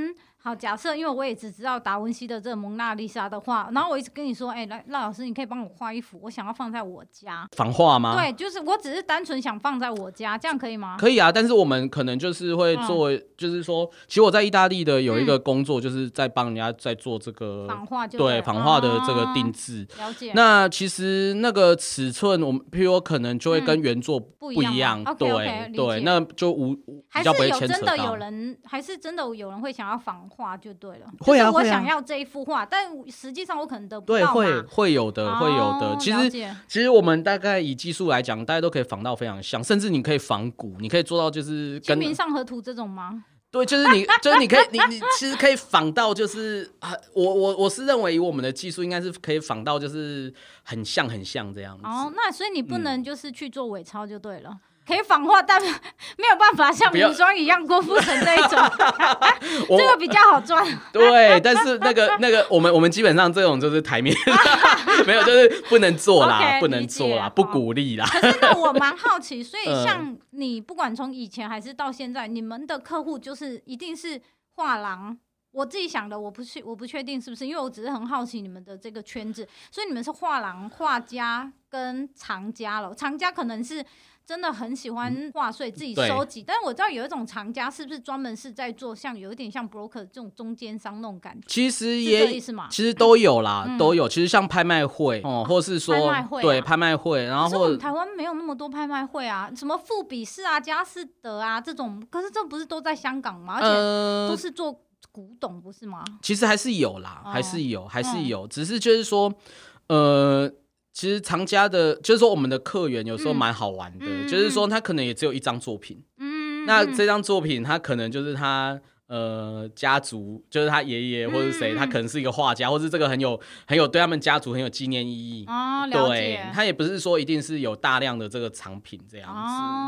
好，假设因为我也只知道达文西的这个蒙娜丽莎的画，然后我一直跟你说，哎，来，赖老师，你可以帮我画一幅，我想要放在我家。仿画吗？对，就是我只是单纯想放在我家，这样可以吗？可以啊，但是我们可能就是会做，就是说，其实我在意大利的有一个工作，就是在帮人家在做这个仿画，对仿画的这个定制。了解。那其实那个尺寸，我们譬如可能就会跟原作不一样，对对，那就无比较不会牵扯到。还是有真的有人，还是真的有人会想要仿画就对了。会啊，我想要这一幅画，但实际上我可能得不到。对，会会有的，会有的。其实其实我们大概以技术来讲，大家都可以仿到非常像，甚至你可以仿古，你可以做到就是跟《清明上河图》这种吗？对，就是你，就是你可以，你你其实可以仿到，就是啊，我我我是认为以我们的技术，应该是可以仿到，就是很像很像这样子。哦，那所以你不能就是去做伪钞就对了。可以仿画，但没有办法像名装一样郭富城这一种，<laughs> 这个比较好赚。<laughs> 对，但是那个那个，我们我们基本上这种就是台面，<laughs> 没有，就是不能做啦，不能做啦，不鼓励啦。可是那我蛮好奇，所以像你不管从以前还是到现在，你们的客户就是一定是画廊。我自己想的，我不是我不确定是不是，因为我只是很好奇你们的这个圈子，所以你们是画廊、画家跟藏家了。藏家可能是。真的很喜欢画，所以自己收集。但是我知道有一种藏家是不是专门是在做像有一点像 broker 这种中间商那种感觉？其实也其实都有啦，都有。其实像拍卖会哦，或是说对拍卖会，然后台湾没有那么多拍卖会啊，什么富比士啊、佳士得啊这种，可是这不是都在香港吗？而且都是做古董，不是吗？其实还是有啦，还是有，还是有，只是就是说，呃。其实藏家的，就是说我们的客源有时候蛮好玩的，嗯、就是说他可能也只有一张作品，嗯、那这张作品他可能就是他。呃，家族就是他爷爷或者谁，他可能是一个画家，或是这个很有很有对他们家族很有纪念意义。哦，对，他也不是说一定是有大量的这个藏品这样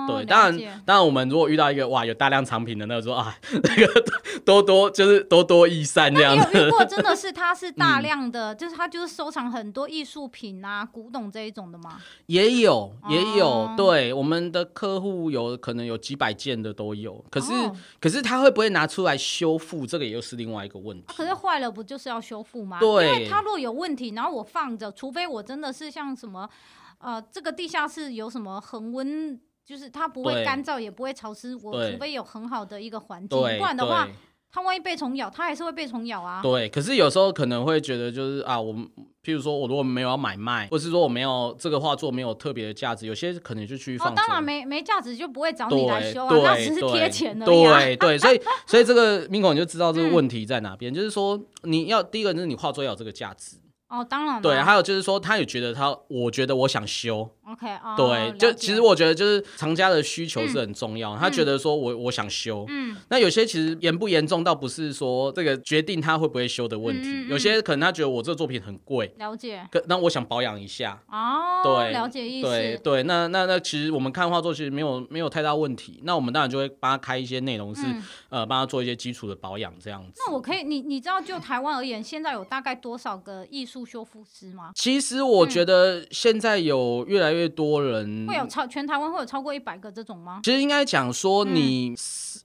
子。对，当然，当然我们如果遇到一个哇有大量藏品的，那个说啊，<laughs> 那个多多就是多多益善这样子。有遇过真的是他是大量的，就是他就是收藏很多艺术品啊、古董这一种的吗？也有，也有。对，我们的客户有可能有几百件的都有，可是可是他会不会拿出来？修复这个也又是另外一个问题。可是坏了不就是要修复吗？对，因为它若有问题，然后我放着，除非我真的是像什么，呃，这个地下室有什么恒温，就是它不会干燥，也不会潮湿。我除非有很好的一个环境，不然的话。它万一被虫咬，它还是会被虫咬啊。对，可是有时候可能会觉得，就是啊，我们譬如说，我如果没有要买卖，或是说我没有这个画作没有特别的价值，有些可能就去放。哦，当然没没价值就不会找你来修啊，那只是贴钱而已。对对，所以所以这个 Mingko 你就知道这个问题在哪边，就是说你要第一个就是你画作要有这个价值。哦，当然。对，还有就是说，他也觉得他，我觉得我想修。OK，哦。对，就其实我觉得就是藏家的需求是很重要。他觉得说我我想修。嗯。那有些其实严不严重，倒不是说这个决定他会不会修的问题。有些可能他觉得我这个作品很贵。了解。那我想保养一下。哦。对，了解意思。对对，那那那其实我们看画作其实没有没有太大问题。那我们当然就会帮他开一些内容，是呃帮他做一些基础的保养这样子。那我可以，你你知道就台湾而言，现在有大概多少个艺术修复师吗？其实我觉得现在有越来越多人，会有超全台湾会有超过一百个这种吗？其实应该讲说你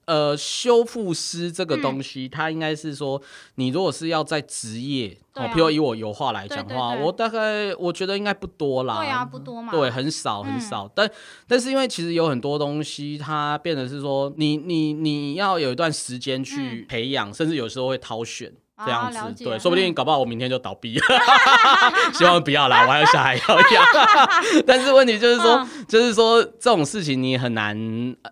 呃修复师这个东西，它应该是说你如果是要在职业，哦，譬如以我油画来讲的话，我大概我觉得应该不多啦。对啊，不多嘛。对，很少很少。但但是因为其实有很多东西，它变得是说你你你要有一段时间去培养，甚至有时候会挑选。这样子，对，说不定搞不好我明天就倒闭。了，<laughs> 希望不要啦，<laughs> 我还有小孩要养。<laughs> 但是问题就是说，就是说这种事情你很难，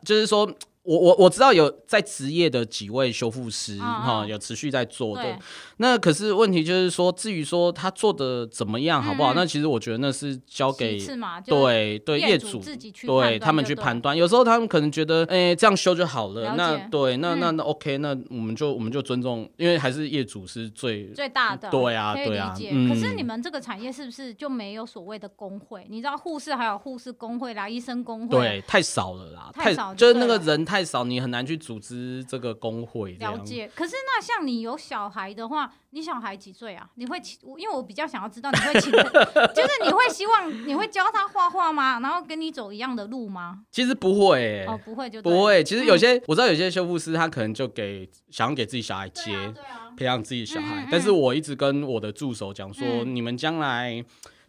就是说我我我知道有在职业的几位修复师哈、嗯，有持续在做的。那可是问题就是说，至于说他做的怎么样，好不好？嗯、那其实我觉得那是交给对对业主自己去对他们去判断。有时候他们可能觉得，哎、欸，这样修就好了。了那对，那那那 OK，那我们就我们就尊重，因为还是业主是最最大的。对啊，对啊。嗯、可是你们这个产业是不是就没有所谓的工会？你知道护士还有护士工会啦，医生工会对，太少了啦，太少就，就是那个人太少，你很难去组织这个工会。了解。可是那像你有小孩的话，你小孩几岁啊？你会请？因为我比较想要知道你会请，就是你会希望你会教他画画吗？然后跟你走一样的路吗？其实不会、欸，哦，不会就不会。其实有些、嗯、我知道有些修复师他可能就给想要给自己小孩接，对啊啊、培养自己小孩。嗯嗯、但是我一直跟我的助手讲说，嗯、你们将来。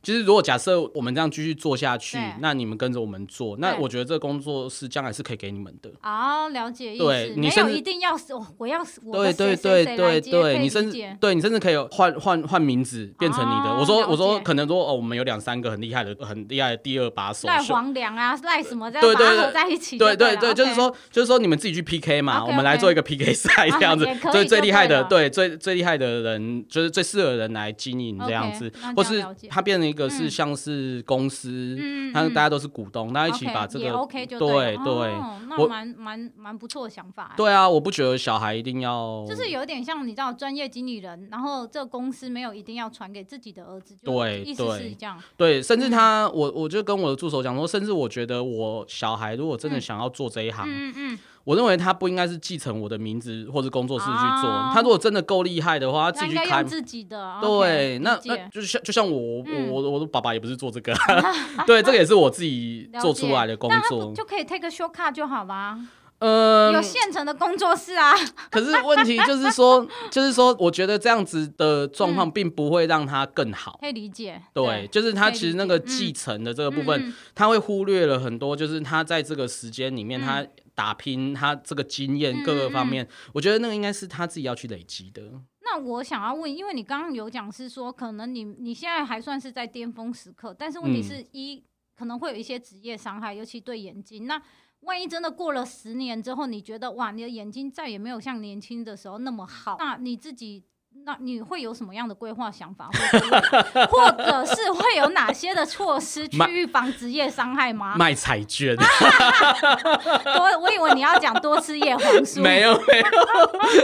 其实，如果假设我们这样继续做下去，那你们跟着我们做，那我觉得这个工作是将来是可以给你们的。啊，了解意思。对，你甚至一定要我要我对对对对对，你甚至对你甚至可以换换换名字变成你的。我说我说可能说哦，我们有两三个很厉害的很厉害的第二把手，赖黄良啊，赖什么这样把合在一起。对对对，就是说就是说你们自己去 PK 嘛，我们来做一个 PK <laughs> 赛这样子，最最厉害的对最最厉害的人就是最适合的人来经营这样子，或是他变成一个。是像是公司，他大家都是股东，大家一起把这个 OK 就对对，那蛮蛮蛮不错的想法。对啊，我不觉得小孩一定要，就是有点像你知道专业经理人，然后这个公司没有一定要传给自己的儿子，对，意思是这样。对，甚至他，我我就跟我的助手讲说，甚至我觉得我小孩如果真的想要做这一行，嗯嗯。我认为他不应该是继承我的名字或者工作室去做。他如果真的够厉害的话，他自己去开自己的。对，那那就像就像我我我的爸爸也不是做这个，<laughs> 对，这个也是我自己做出来的工作。就可以 take a shortcut 就好啦。呃，有现成的工作室啊。<laughs> 可是问题就是说，就是说，我觉得这样子的状况并不会让他更好。可以理解。对，就是他其实那个继承的这个部分，他会忽略了很多，就是他在这个时间里面他。打拼他这个经验各个方面，嗯嗯、我觉得那个应该是他自己要去累积的。那我想要问，因为你刚刚有讲是说，可能你你现在还算是在巅峰时刻，但是问题是一、嗯、可能会有一些职业伤害，尤其对眼睛。那万一真的过了十年之后，你觉得哇，你的眼睛再也没有像年轻的时候那么好，那你自己？那你会有什么样的规划想法，<laughs> 或者是会有哪些的措施去预防职业伤害吗？卖彩券。<laughs> 多，我以为你要讲多吃叶黄素。没有没有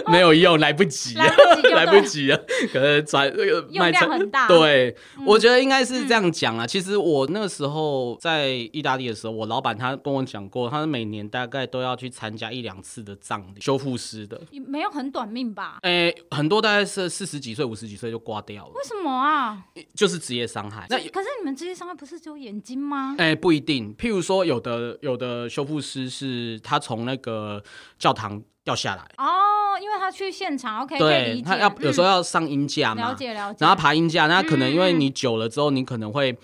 <laughs> 没有用，来不及，来不及，来不及了。可能转那个用量很大。对，我觉得应该是这样讲啊。其实我那个时候在意大利的时候，我老板他跟我讲过，他每年大概都要去参加一两次的葬礼，修复师的。没有很短命吧？哎，很多大概是。四十几岁、五十几岁就挂掉了，为什么啊？就是职业伤害。那可是你们职业伤害不是只有眼睛吗？哎、欸，不一定。譬如说，有的有的修复师是他从那个教堂掉下来哦，因为他去现场，OK，对，他要有时候要上鹰架嘛，了解了解。然后爬鹰架，那可能因为你久了之后，你可能会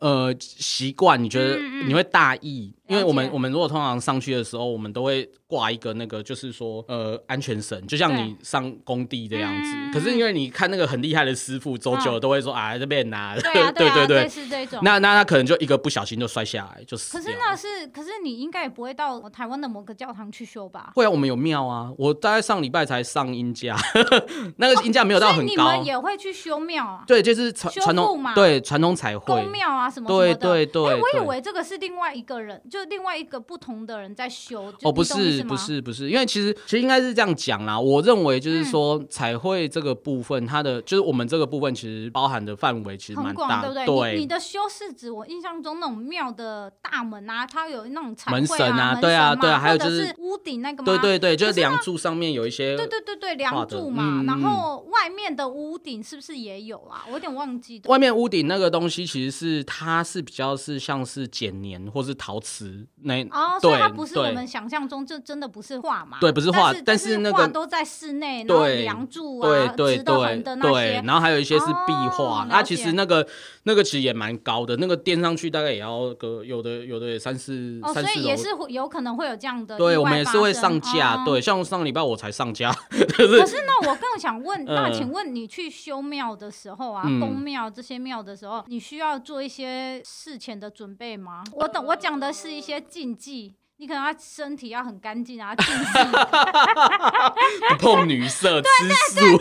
呃习惯，你觉得你会大意。因为我们我们如果通常上去的时候，我们都会挂一个那个，就是说呃安全绳，就像你上工地的样子。可是因为你看那个很厉害的师傅，走久了都会说啊这边拿。对对 <laughs> 对，是这种。那那他可能就一个不小心就摔下来，就死。可是那是，可是你应该也不会到台湾的某个教堂去修吧？会啊，我们有庙啊。我大概上礼拜才上鹰架，<laughs> 那个鹰架没有到很高。你们也会去修庙啊？对，就是传传统对传统彩绘宫庙啊什么对对对。哎，我以为这个是另外一个人就。就另外一个不同的人在修哦，不是不是不是，因为其实其实应该是这样讲啦。我认为就是说彩绘这个部分，它的就是我们这个部分其实包含的范围其实蛮大，对不对？对，你的修是指我印象中那种庙的大门啊，它有那种彩绘门神啊，对啊对啊，还有就是屋顶那个，对对对，就是梁柱上面有一些，对对对对，梁柱嘛。然后外面的屋顶是不是也有啊？我有点忘记。外面屋顶那个东西其实是它是比较是像是剪黏或是陶瓷那。哦，所以它不是我们想象中，这真的不是画嘛？对，不是画，但是那个都在室内，然后梁柱啊、直的、横的那些，然后还有一些是壁画。那其实那个那个其实也蛮高的，那个垫上去大概也要个有的有的也三四三四楼。所以也是有可能会有这样的。对，我们也是会上架。对，像上个礼拜我才上架。可是那我更想问，那请问你去修庙的时候啊，宫庙这些庙的时候，你需要做一些事前的准备吗？我等我讲的是一些禁忌。你可能要身体要很干净啊，净色，不碰女色，吃素。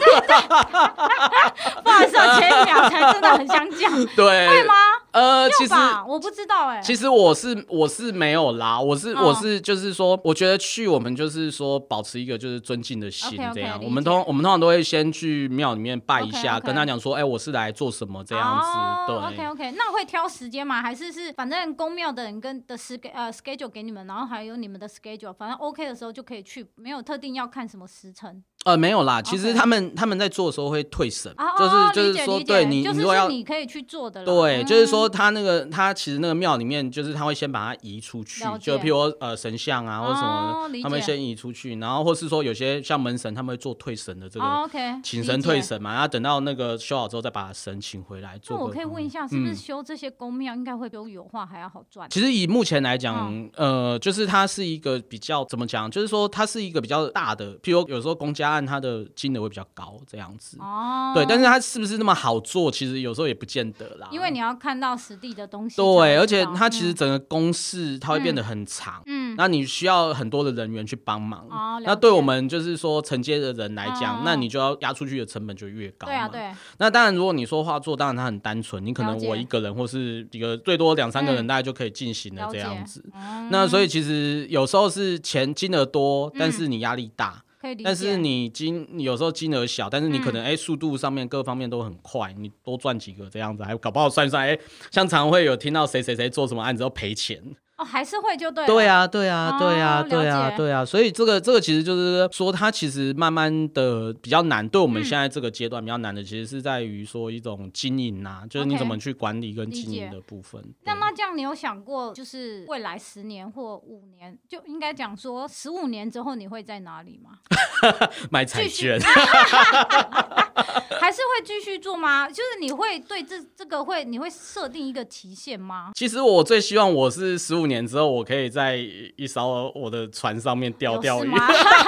不好意思，<laughs> 前一秒才真的很想讲，对，会吗？呃，其实我不知道哎。其实我是我是没有啦，我是我是就是说，我觉得去我们就是说保持一个就是尊敬的心这样。我们通我们通常都会先去庙里面拜一下，跟他讲说，哎，我是来做什么这样子。对，OK OK，那会挑时间吗？还是是反正公庙的人跟的时呃 schedule 给你们，然后还有你们的 schedule，反正 OK 的时候就可以去，没有特定要看什么时辰。呃，没有啦，其实他们他们在做的时候会退神，就是就是说，对你你如果要你可以去做的，对，就是说他那个他其实那个庙里面就是他会先把它移出去，就譬如说呃神像啊或者什么，他们先移出去，然后或是说有些像门神他们会做退神的这个，请神退神嘛，然后等到那个修好之后再把神请回来。那我可以问一下，是不是修这些宫庙应该会比油画还要好赚？其实以目前来讲，呃，就是它是一个比较怎么讲，就是说它是一个比较大的，譬如有时候公家案它的金额会比较高，这样子哦，对，但是它是不是那么好做？其实有时候也不见得啦，因为你要看到实地的东西。对，而且它其实整个公式它会变得很长，嗯，那你需要很多的人员去帮忙，哦，那对我们就是说承接的人来讲，那你就要压出去的成本就越高，对啊，对。那当然，如果你说画作，当然它很单纯，你可能我一个人或是一个最多两三个人，大概就可以进行了这样子。那所以其实有时候是钱金额多，但是你压力大。但是你金有时候金额小，但是你可能哎、速度上面各方面都很快，你多赚几个这样子，还搞不好算一算哎、欸，像常会有听到谁谁谁做什么案子要赔钱。哦，还是会就对。对啊，对啊，对啊，对啊，对啊，所以这个这个其实就是说，它其实慢慢的比较难。对我们现在这个阶段比较难的，其实是在于说一种经营呐，就是你怎么去管理跟经营的部分。那那这样你有想过，就是未来十年或五年，就应该讲说十五年之后你会在哪里吗？<laughs> 买彩券。<laughs> <laughs> 还是会继续做吗？就是你会对这这个会你会设定一个期限吗？其实我最希望我是十五年之后，我可以在一艘我的船上面钓钓鱼，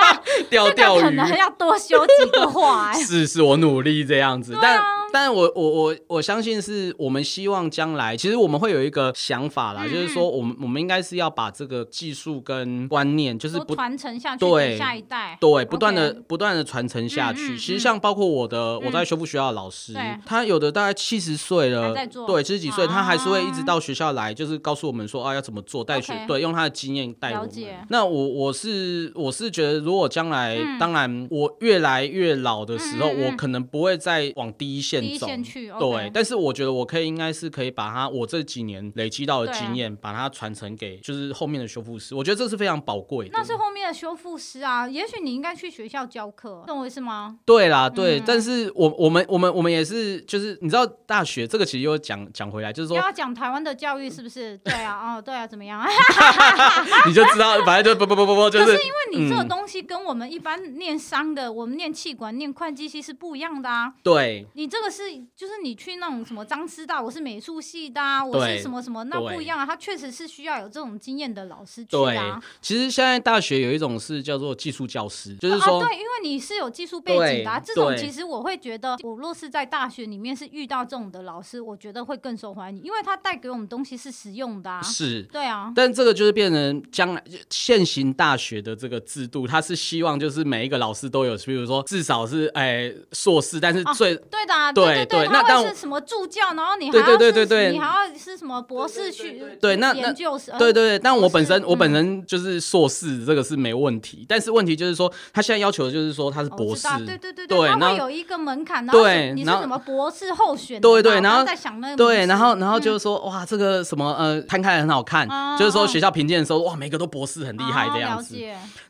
<laughs> 钓钓鱼可能要多修几个画。<laughs> 是是，我努力这样子，但。但我我我我相信是我们希望将来，其实我们会有一个想法啦，嗯、就是说我们我们应该是要把这个技术跟观念，就是不传承下去，对下一代，对，不断的不断的传承下去。嗯嗯嗯、其实像包括我的我在修复学校的老师，嗯、他有的大概七十岁了，对，七十几岁，他还是会一直到学校来，就是告诉我们说啊要怎么做，带学对，用他的经验带我们。那我我是我是觉得，如果将来，嗯、当然我越来越老的时候，我可能不会再往第一线。第一线去，okay、对，但是我觉得我可以，应该是可以把它我这几年累积到的经验，啊、把它传承给就是后面的修复师，我觉得这是非常宝贵的。那是后面的修复师啊，也许你应该去学校教课，懂我意思吗？对啦，对，嗯、但是我我们我们我们也是，就是你知道大学这个其实又讲讲回来，就是说要讲台湾的教育是不是？对啊，哦，对啊，怎么样？<laughs> 你就知道，反正就不不不不不，就是。可是因为你这个东西跟我们一般念商的，嗯、我们念气管、念会计系是不一样的啊。对，你这个是。就是你去那种什么张师大，我是美术系的，啊，我是什么什么，那不一样啊。他确实是需要有这种经验的老师去啊。其实现在大学有一种是叫做技术教师，就是说，对，因为你是有技术背景的，这种其实我会觉得，我若是在大学里面是遇到这种的老师，我觉得会更受欢迎，因为他带给我们东西是实用的。啊是，对啊。但这个就是变成将来现行大学的这个制度，他是希望就是每一个老师都有，比如说至少是哎硕士，但是最对的，对对对，那但是什么？助教，然后你还要是，你还要是什么博士去对那研究生？对对对，但我本身我本身就是硕士，这个是没问题。但是问题就是说，他现在要求的就是说他是博士，对对对对，他会有一个门槛。然后你是什么博士候选？对对，然后在想那个对，然后然后就是说哇，这个什么呃，摊开来很好看，就是说学校评鉴的时候哇，每个都博士很厉害这样子。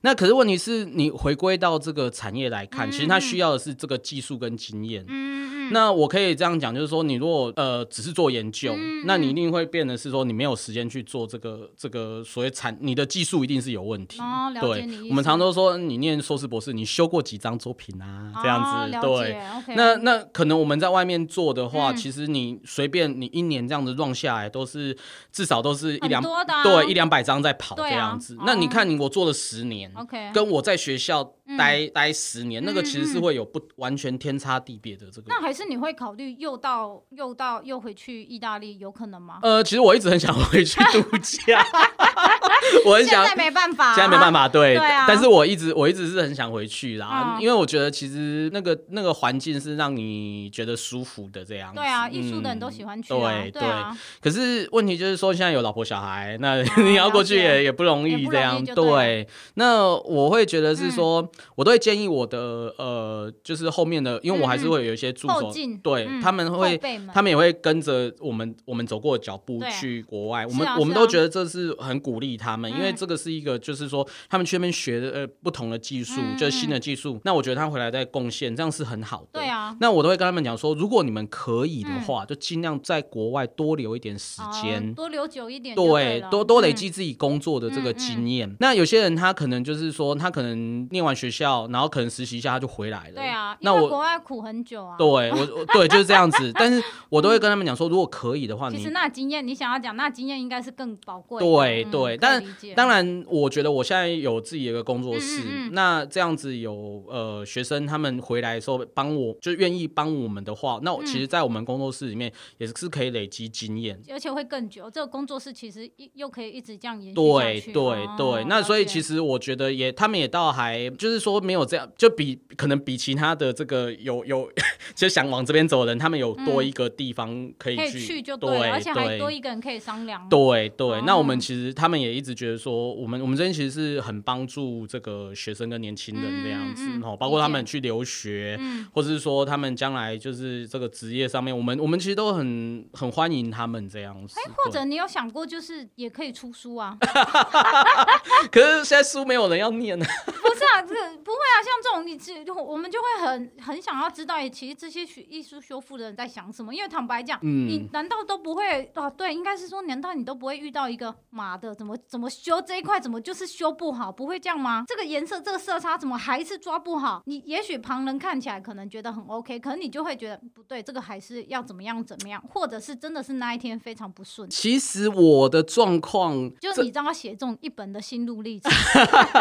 那可是问题是你回归到这个产业来看，其实他需要的是这个技术跟经验。嗯嗯那我可以这样讲，就是说，你如果呃只是做研究，嗯、那你一定会变得是说，你没有时间去做这个这个所谓产，你的技术一定是有问题。哦、对，我们常都说，你念硕士博士，你修过几张作品啊？这样子，哦、对。Okay 那那可能我们在外面做的话，嗯、其实你随便你一年这样子 run 下来，都是至少都是一两、啊、对一两百张在跑这样子。啊、那你看你我做了十年跟我在学校待、嗯、待十年，那个其实是会有不完全天差地别的这个。那还是。是你会考虑又到又到又回去意大利，有可能吗？呃，其实我一直很想回去度假。<laughs> 我很想，现在没办法，现在没办法，对，对啊，但是我一直我一直是很想回去啦，嗯、因为我觉得其实那个那个环境是让你觉得舒服的这样子。对啊，艺术的人都喜欢去。对对、啊、可是问题就是说，现在有老婆小孩，那、啊、<laughs> 你要过去也也不容易这样。对，对，那我会觉得是说，嗯、我都会建议我的呃，就是后面的，因为我还是会有一些助手，嗯、对、嗯、他们会，他们也会跟着我们我们走过的脚步去国外。我们、啊、我们都觉得这是很鼓励他们，因为这个是一个，就是说他们去那边学的呃不同的技术、嗯，就是新的技术。那我觉得他回来再贡献，这样是很好的。对啊。那我都会跟他们讲说，如果你们可以的话，嗯、就尽量在国外多留一点时间、哦，多留久一点。对，多多累积自己工作的这个经验、嗯。那有些人他可能就是说，他可能念完学校，然后可能实习一下他就回来了。对啊。那我国外苦很久啊。对，我对就是这样子。但是我都会跟他们讲说，如果可以的话，其实那经验你想要讲，那经验应该是更宝贵。对对，嗯、但当然，我觉得我现在有自己的一个工作室，那这样子有呃学生他们回来的时候帮我，就愿意帮我们的话，那我其实，在我们工作室里面也是可以累积经验，而且会更久。这个工作室其实又可以一直这样延续对对对，哦，那所以其实我觉得也，他们也倒还就是说没有这样，就比可能比其他的这个有有 <laughs> 就想往这边走的人，他们有多一个地方可以去，嗯，可以去就对，对，而且还多一个人可以商量。对对，哦，那我们其实他们也一直觉得说，我们我们这边其实是很帮助这个学生跟年轻人这样子，嗯嗯，包括他们去留学，嗯，或者是说他们将来就是这个职业上面，我们我们其实都很很欢迎他们这样子。哎，或者你有想过，就是也可以出书啊？<laughs> 可是现在书没有人要念啊。<laughs> 不是啊，这不会啊，像这种你我们就会很很想要知道，其实这些学艺术修复的人在想什么？因为坦白讲，嗯，你难道都不会啊？对，应该是说，难道你都不会遇到一个妈的，怎么怎么修这一块，怎么就是修不好？不会这样吗？这个颜色，这个色差，怎么还是抓不好？你也许旁人看起来可能觉得很 OK，可能你就会觉得不对，这个还是要怎么样怎么样，或者是真的是那一天非常不顺。其实我的状况，就是你知道写这种一本的心路历程。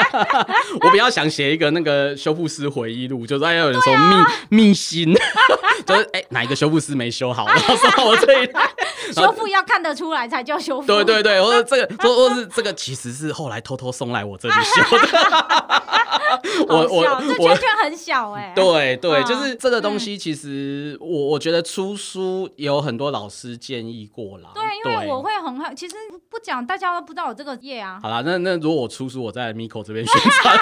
<laughs> 我比较想写一个那个修复师回忆录，就是有人说密、啊、秘辛，<laughs> <laughs> 就是哎、哪一个修复师没修好，<laughs> 然后说我这里修复要看得出来才叫修复。对对对，或者这个，或或是这个其实是后来偷偷送来我这里修的。<laughs> 我我这圈圈很小哎、欸。对对，就是这个东西，其实我我觉得出书有很多老师建议过啦。对，因为我会很好，其实不讲大家都不知道我这个业啊。好啦，那那如果我出书，我在 Miko 这边宣传，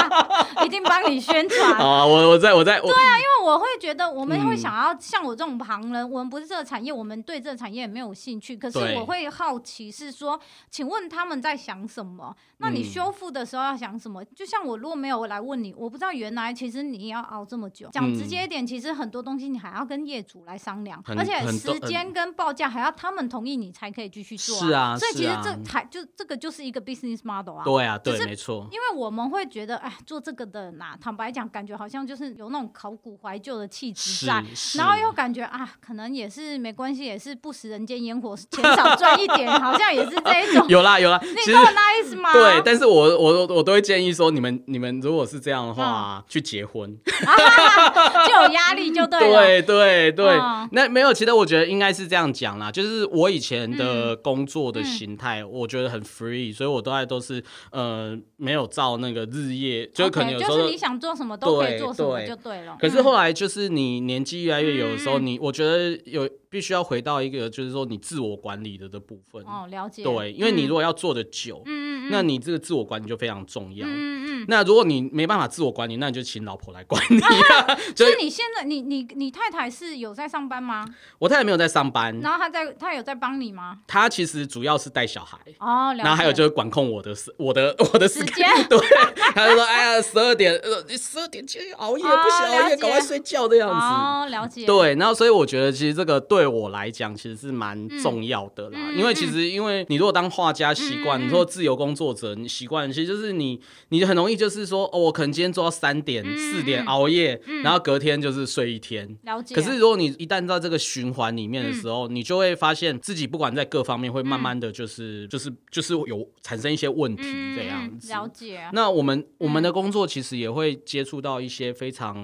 <laughs> 一定帮你宣传。好啊，我我在我在。对啊，因为我会觉得我们会想要像我这种旁人，我们不是这个产业，我们对这个产业也没有兴趣。可是我会好奇是说，请问他们在想什么？那你修复的时候要想什么？就像我如果没有来问你，我不知道原来其实你要熬这么久。讲直接一点，其实很多东西你还要跟业主来商量，而且时间跟报价还要他们同意你才可以继续做。是啊，所以其实这还就这个就是一个 business model 啊。对啊，对，没错。因为我们会觉得，哎，做这个的呐，坦白讲，感觉好像就是有那种考古怀旧的气质在，然后又感觉啊，可能也是没关系，也是不食人间烟火，钱少赚一点，<laughs> 好像也是这一种。有啦有啦，你懂我那意思吗？对，但是我我我都会建议说，你们你们如果是这样的话，嗯、去结婚，<laughs> 就有压力就对了。对对对，嗯、那没有，其实我觉得应该是这样讲啦，就是我以前的工作的形态，我觉得很 free，所以我都还都是呃没有照那个日夜，就可能有时候、okay, 就是你想做什么都可以做什么就对了。可是后来就是你年纪越来越有的时候，你我觉得有。必须要回到一个，就是说你自我管理的的部分。哦，了解。对，因为你如果要做的久，嗯，那你这个自我管理就非常重要。嗯嗯。那如果你没办法自我管理，那你就请老婆来管你。<laughs> 啊、所以你现在，你你你太太是有在上班吗？我太太没有在上班。然后她在，她有在帮你吗？她其实主要是带小孩。哦，了解。然后还有就是管控我的时，我的我的时间。对。她就说：“哎呀，十二点，呃，你十二点就熬夜，不行熬夜，赶快睡觉的样子。”哦，了解。对，然后所以我觉得，其实这个对我来讲。其实是蛮重要的啦，嗯、因为其实因为你如果当画家习惯，嗯、你说自由工工作者，你习惯其实就是你，你很容易就是说，哦，我可能今天做到三点、四、嗯、点熬夜、嗯，然后隔天就是睡一天。了解。可是如果你一旦到这个循环里面的时候、嗯，你就会发现自己不管在各方面会慢慢的就是、嗯、就是就是有产生一些问题这样子。嗯、了解。那我们我们的工作其实也会接触到一些非常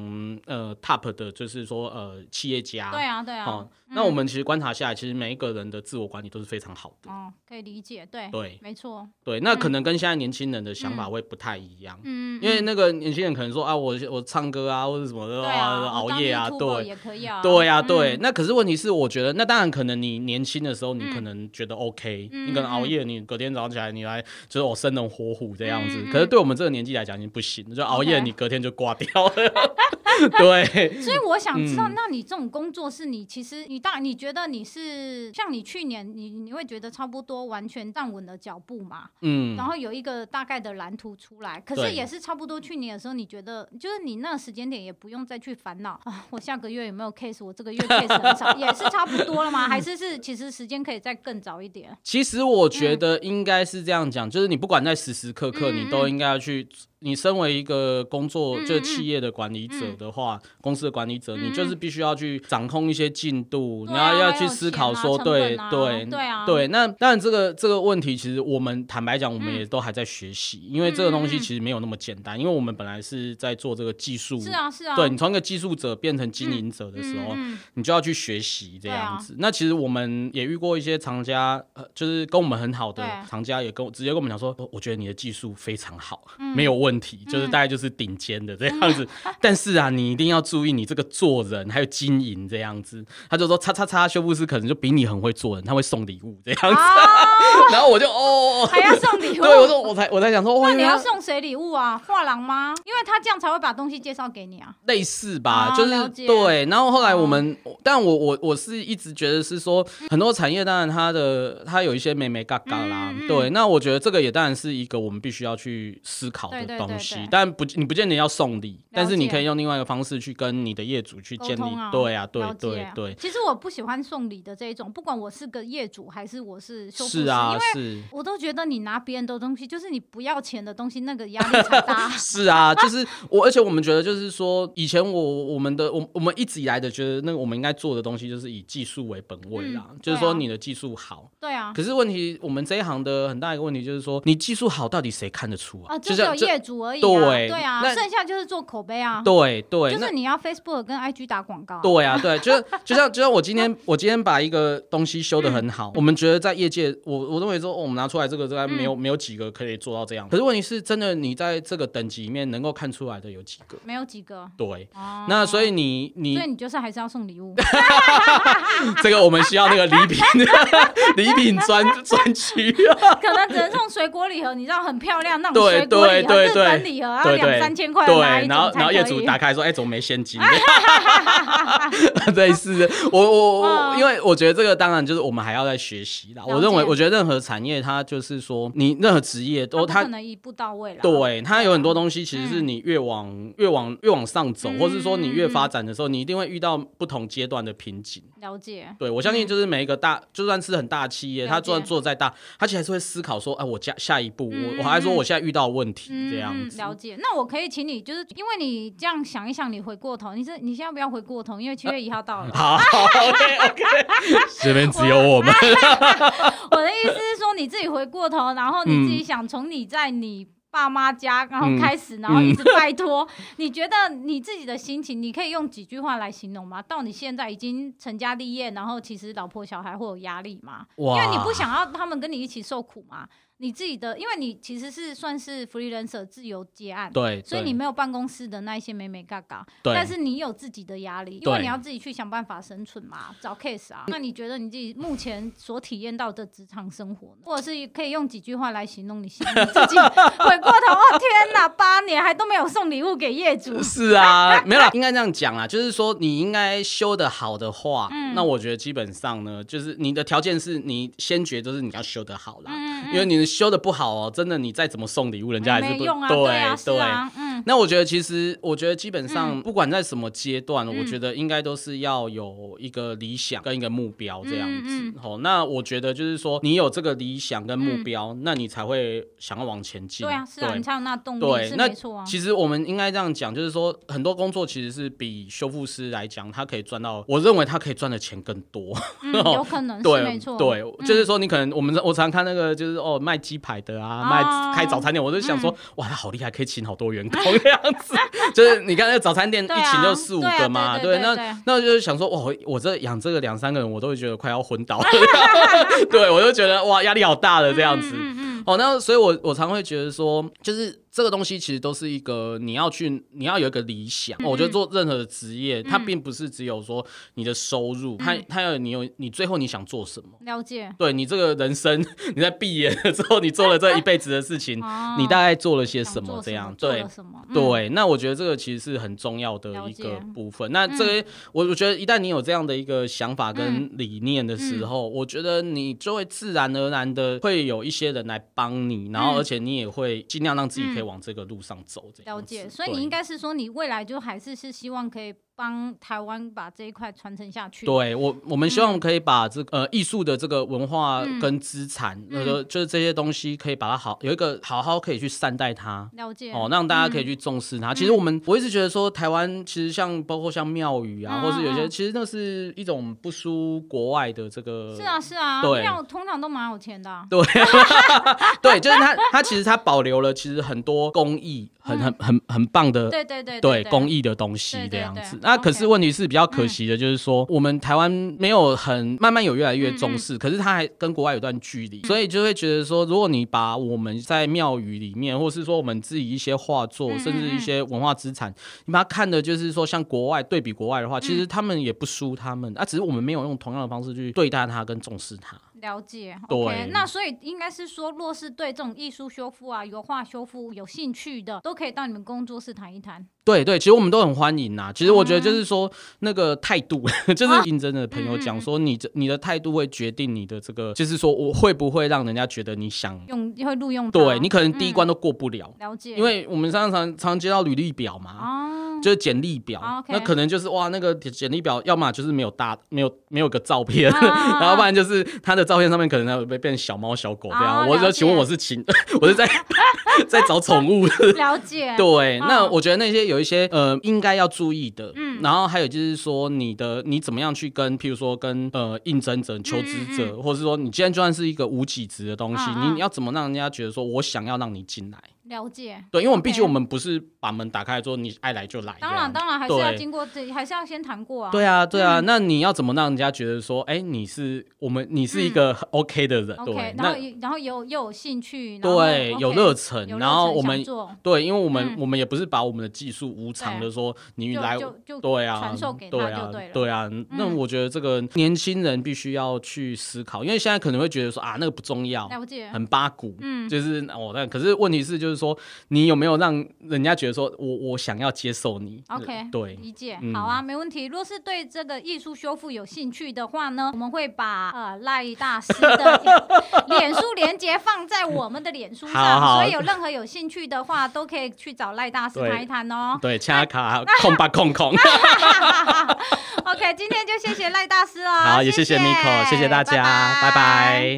呃 top 的，就是说呃企业家。对啊，对啊。那我们其实观察下来，其实每一个人的自我管理都是非常好的。哦，可以理解，对，对，没错。对，那可能跟现在年轻人的想法会不太一样。嗯，因为那个年轻人可能说啊，我我唱歌啊，或者什么的啊，熬夜啊，对，也可以啊。对呀、啊，对、嗯。那可是问题是，我觉得那当然可能你年轻的时候，你可能觉得 OK，、嗯、你可能熬夜，你隔天早上起来你来就是我生龙活虎这样子、嗯。可是对我们这个年纪来讲，已经不行，就熬夜你隔天就挂掉了。<laughs> 对。<laughs> 所以我想知道，那你这种工作是你其实你当然你觉得你。是像你去年，你你会觉得差不多完全站稳了脚步嘛？嗯，然后有一个大概的蓝图出来，可是也是差不多去年的时候，你觉得就是你那个时间点也不用再去烦恼啊，我下个月有没有 case？我这个月 case 很少，<laughs> 也是差不多了吗？还是是其实时间可以再更早一点？其实我觉得应该是这样讲，嗯，就是你不管在时时刻刻，你都应该要去。你身为一个工作就是企业的管理者的话，嗯、公司的管理者、嗯，你就是必须要去掌控一些进度，然、嗯、后要去思考说，对、啊、对对对啊，对。那当然，这个这个问题其实我们坦白讲，我们也都还在学习、嗯，因为这个东西其实没有那么简单，因为我们本来是在做这个技术，是啊是啊。对，你从一个技术者变成经营者的时候，嗯、你就要去学习这样子、啊。那其实我们也遇过一些厂家，呃，就是跟我们很好的厂家，也跟我直接跟我们讲说，我觉得你的技术非常好，嗯、没有问题，就是大概。就是顶尖的这样子，<laughs> 但是啊，你一定要注意你这个做人还有经营这样子。他就说，叉叉叉修复师可能就比你很会做人，他会送礼物这样子。哦、<laughs> 然后我就哦，还要送礼物？<laughs> 对，我说我才我才想说，那你要送谁礼物啊？画廊吗？因为他这样才会把东西介绍给你啊。类似吧，哦、就是对。然后后来我们，哦、但我我我是一直觉得是说，很多产业当然它的它有一些美美嘎嘎啦、嗯，对。那我觉得这个也当然是一个我们必须要去思考的，对对对对，但。不，你不见得要送礼，但是你可以用另外一个方式去跟你的业主去建立。啊对啊，对对对。其实我不喜欢送礼的这一种，不管我是个业主还是我是修复师，是啊，因为我都觉得你拿别人的东西，就是你不要钱的东西，那个压力才大。<laughs> 是啊，就是我，而且我们觉得就是说，以前我我们的我我们一直以来的觉得，那个我们应该做的东西就是以技术为本位啦、嗯，就是说你的技术好。对啊。可是问题，我们这一行的很大一个问题就是说，你技术好到底谁看得出啊？啊，就是有业主而已、啊。对。对啊，剩下就是做口碑啊。对对，就是你要 Facebook 跟 IG 打广告。对啊，对，<laughs> 就就像就像我今天我今天把一个东西修的很好，嗯、我们觉得在业界，我我认为说、哦、我们拿出来这个，这个没有、嗯、没有几个可以做到这样。可是问题是真的，你在这个等级里面能够看出来的有几个？没有几个。对，哦、那所以你你所以你就是还是要送礼物。<laughs> <laughs> 这个我们需要那个礼品礼品专专区，可能只能送水果礼盒，你知道很漂亮那种水果礼盒，日本礼盒，对对三千块。对，然后然后业主打开说：“哎、欸，怎么没现金？” <laughs> <laughs> 类似的，我我我，因为我觉得这个当然就是我们还要再学习啦。我认为，我觉得任何产业它就是说，你任何职业都它可能一步到位了。对，它有很多东西，其实是你越往、嗯、越往越往上走，或是说你越发展的时候，你一定会遇到不同阶段的瓶颈。了解。对，我相信就是每一个大，就算是很大企业，它就算做再大，它其实还是会思考说：“哎，我下下一步，我我还说我现在遇到问题这样子。”了解。那我可以请你，就是因为你这样想一想，你回过头，你是你现在不要回过头，因为七月一号到了。好，OK OK，<laughs> 这边只有我们。我 <laughs> 的意思是说，你自己回过头，然后你自己想从你在你爸妈家，然后开始，然后一直 <laughs> 拜托、嗯嗯。你觉得你自己的心情，你可以用几句话来形容吗？到你现在已经成家立业，然后其实老婆小孩会有压力吗？因为你不想要他们跟你一起受苦吗？你自己的，因为你其实是算是 freelancer 自由接案，对，所以你没有办公室的那一些眉眉角角，但是你有自己的压力，因为你要自己去想办法生存嘛，找 case 啊。那你觉得你自己目前所体验到的职场生活呢，或者是可以用几句话来形容你自己？<laughs> 回过头，哦天哪，八年还都没有送礼物给业主。是啊，没有啦，应该这样讲啦，就是说你应该修得好的话，嗯，那我觉得基本上呢，就是你的条件是你先决就是你要修得好啦，嗯，因为你的。修的不好哦，真的，你再怎么送礼物，人家还是不、嗯、用啊。对对，对啊，嗯。嗯，那我觉得其实，我觉得基本上不管在什么阶段，我觉得应该都是要有一个理想跟一个目标这样子。好，那我觉得就是说，你有这个理想跟目标，那你才会想要往前进。对啊，是啊，你才有那动力。对，那其实我们应该这样讲，就是说很多工作其实是比修复师来讲，他可以赚到，我认为他可以赚的钱更多。有可能对没错。对，就是说你可能我们我常看那个就是哦卖鸡排的啊，卖开早餐店，我就想说哇，他好厉害，可以请好多员工 <laughs> 这样子。<laughs> 就是你看那个早餐店一请就四五个嘛，对，那那就是想说哇，我这养这个两三个人，我都会觉得快要昏倒了。<laughs> 对，我就觉得哇，压力好大的这样子。哦，那所以我我常会觉得说，就是。这个东西其实都是一个你要去，你要有一个理想。嗯、我觉得做任何的职业，嗯、它并不是只有说你的收入，嗯、它它要你有你最后你想做什么。了解。对你这个人生，<laughs> 你在毕业了之后，你做了这一辈子的事情，哦、你大概做了些什么？这样对。那我觉得这个其实是很重要的一个部分。那这个、嗯、我我觉得一旦你有这样的一个想法跟理念的时候，嗯、我觉得你就会自然而然的会有一些人来帮你，然后而且你也会尽量让自己可以往这个路上走。这样了解，所以你应该是说，你未来就还是是希望可以。帮台湾把这一块传承下去。对我，我们希望可以把这个、呃艺术的这个文化跟资产，那个、嗯、就是这些东西，可以把它好有一个好好可以去善待它。了解哦，让大家可以去重视它。嗯、其实我们我一直觉得说，台湾其实像包括像庙宇啊，嗯、或是有些，嗯、其实那是一种不输国外的这个。是啊是啊，对，庙通常都蛮有钱的、啊。对，<laughs> 对，就是它它其实它保留了其实很多工艺。很很很很棒的，对对对对工艺的东西这样子。那可是问题是比较可惜的，就是说我们台湾没有很慢慢有越来越重视，可是它还跟国外有段距离，所以就会觉得说，如果你把我们在庙宇里面，或是说我们自己一些画作，甚至一些文化资产，你把它看的就是说像国外对比国外的话，其实他们也不输他们，啊，只是我们没有用同样的方式去对待它跟重视它。了解，OK，那所以应该是说，若是对这种艺术修复啊、油画修复有兴趣的，都可以到你们工作室谈一谈。对对，其实我们都很欢迎呐。其实我觉得就是说，那个态度，<laughs> 就是应征的朋友讲说，你这你的态度会决定你的这个，就是说我会不会让人家觉得你想用，会录用。对，你可能第一关都过不了。了解，因为我们常常常接到履历表嘛。就是简历表，那可能就是哇，那个简历表要么就是没有大，没有没有个照片，<laughs> 然后不然就是他的照片上面可能会变小猫小狗这样。我就请问我是请，<laughs> 我是在 <laughs> 在找宠物。了解。对，那我觉得那些有一些呃应该要注意的，嗯，然后还有就是说你的你怎么样去跟，譬如说跟呃应征者、求职者，或者是说你今天就算是一个无几职的东西，你要怎么让人家觉得说我想要让你进来？了解，对，因为我们毕竟我们不是把门打开说你爱来就来，当然当然还是要经过这，还是要先谈过啊。对啊对啊，那你要怎么让人家觉得说，哎，你是我们，你是一个 OK 的人，对，然后然后有又有兴趣，对，有热忱，然后我们对，因为我们我们也不是把我们的技术无偿的说你来，对啊，传授给对啊，对啊，那我觉得这个年轻人必须要去思考，因为现在可能会觉得说啊那个不重要，了解，很八股，嗯，就是哦，但可是问题是就是说你有没有让人家觉得说我我想要接受你？OK，对，理解，好啊，没问题。若是对这个艺术修复有兴趣的话呢，我们会把呃赖大师的 <laughs> 脸书连接放在我们的脸书上，所以有任何有兴趣的话，都可以去找赖大师谈一谈哦。对，掐卡空吧空空。<laughs> OK，今天就谢谢赖大师哦。好，也谢谢 Miko，谢谢大家，拜拜。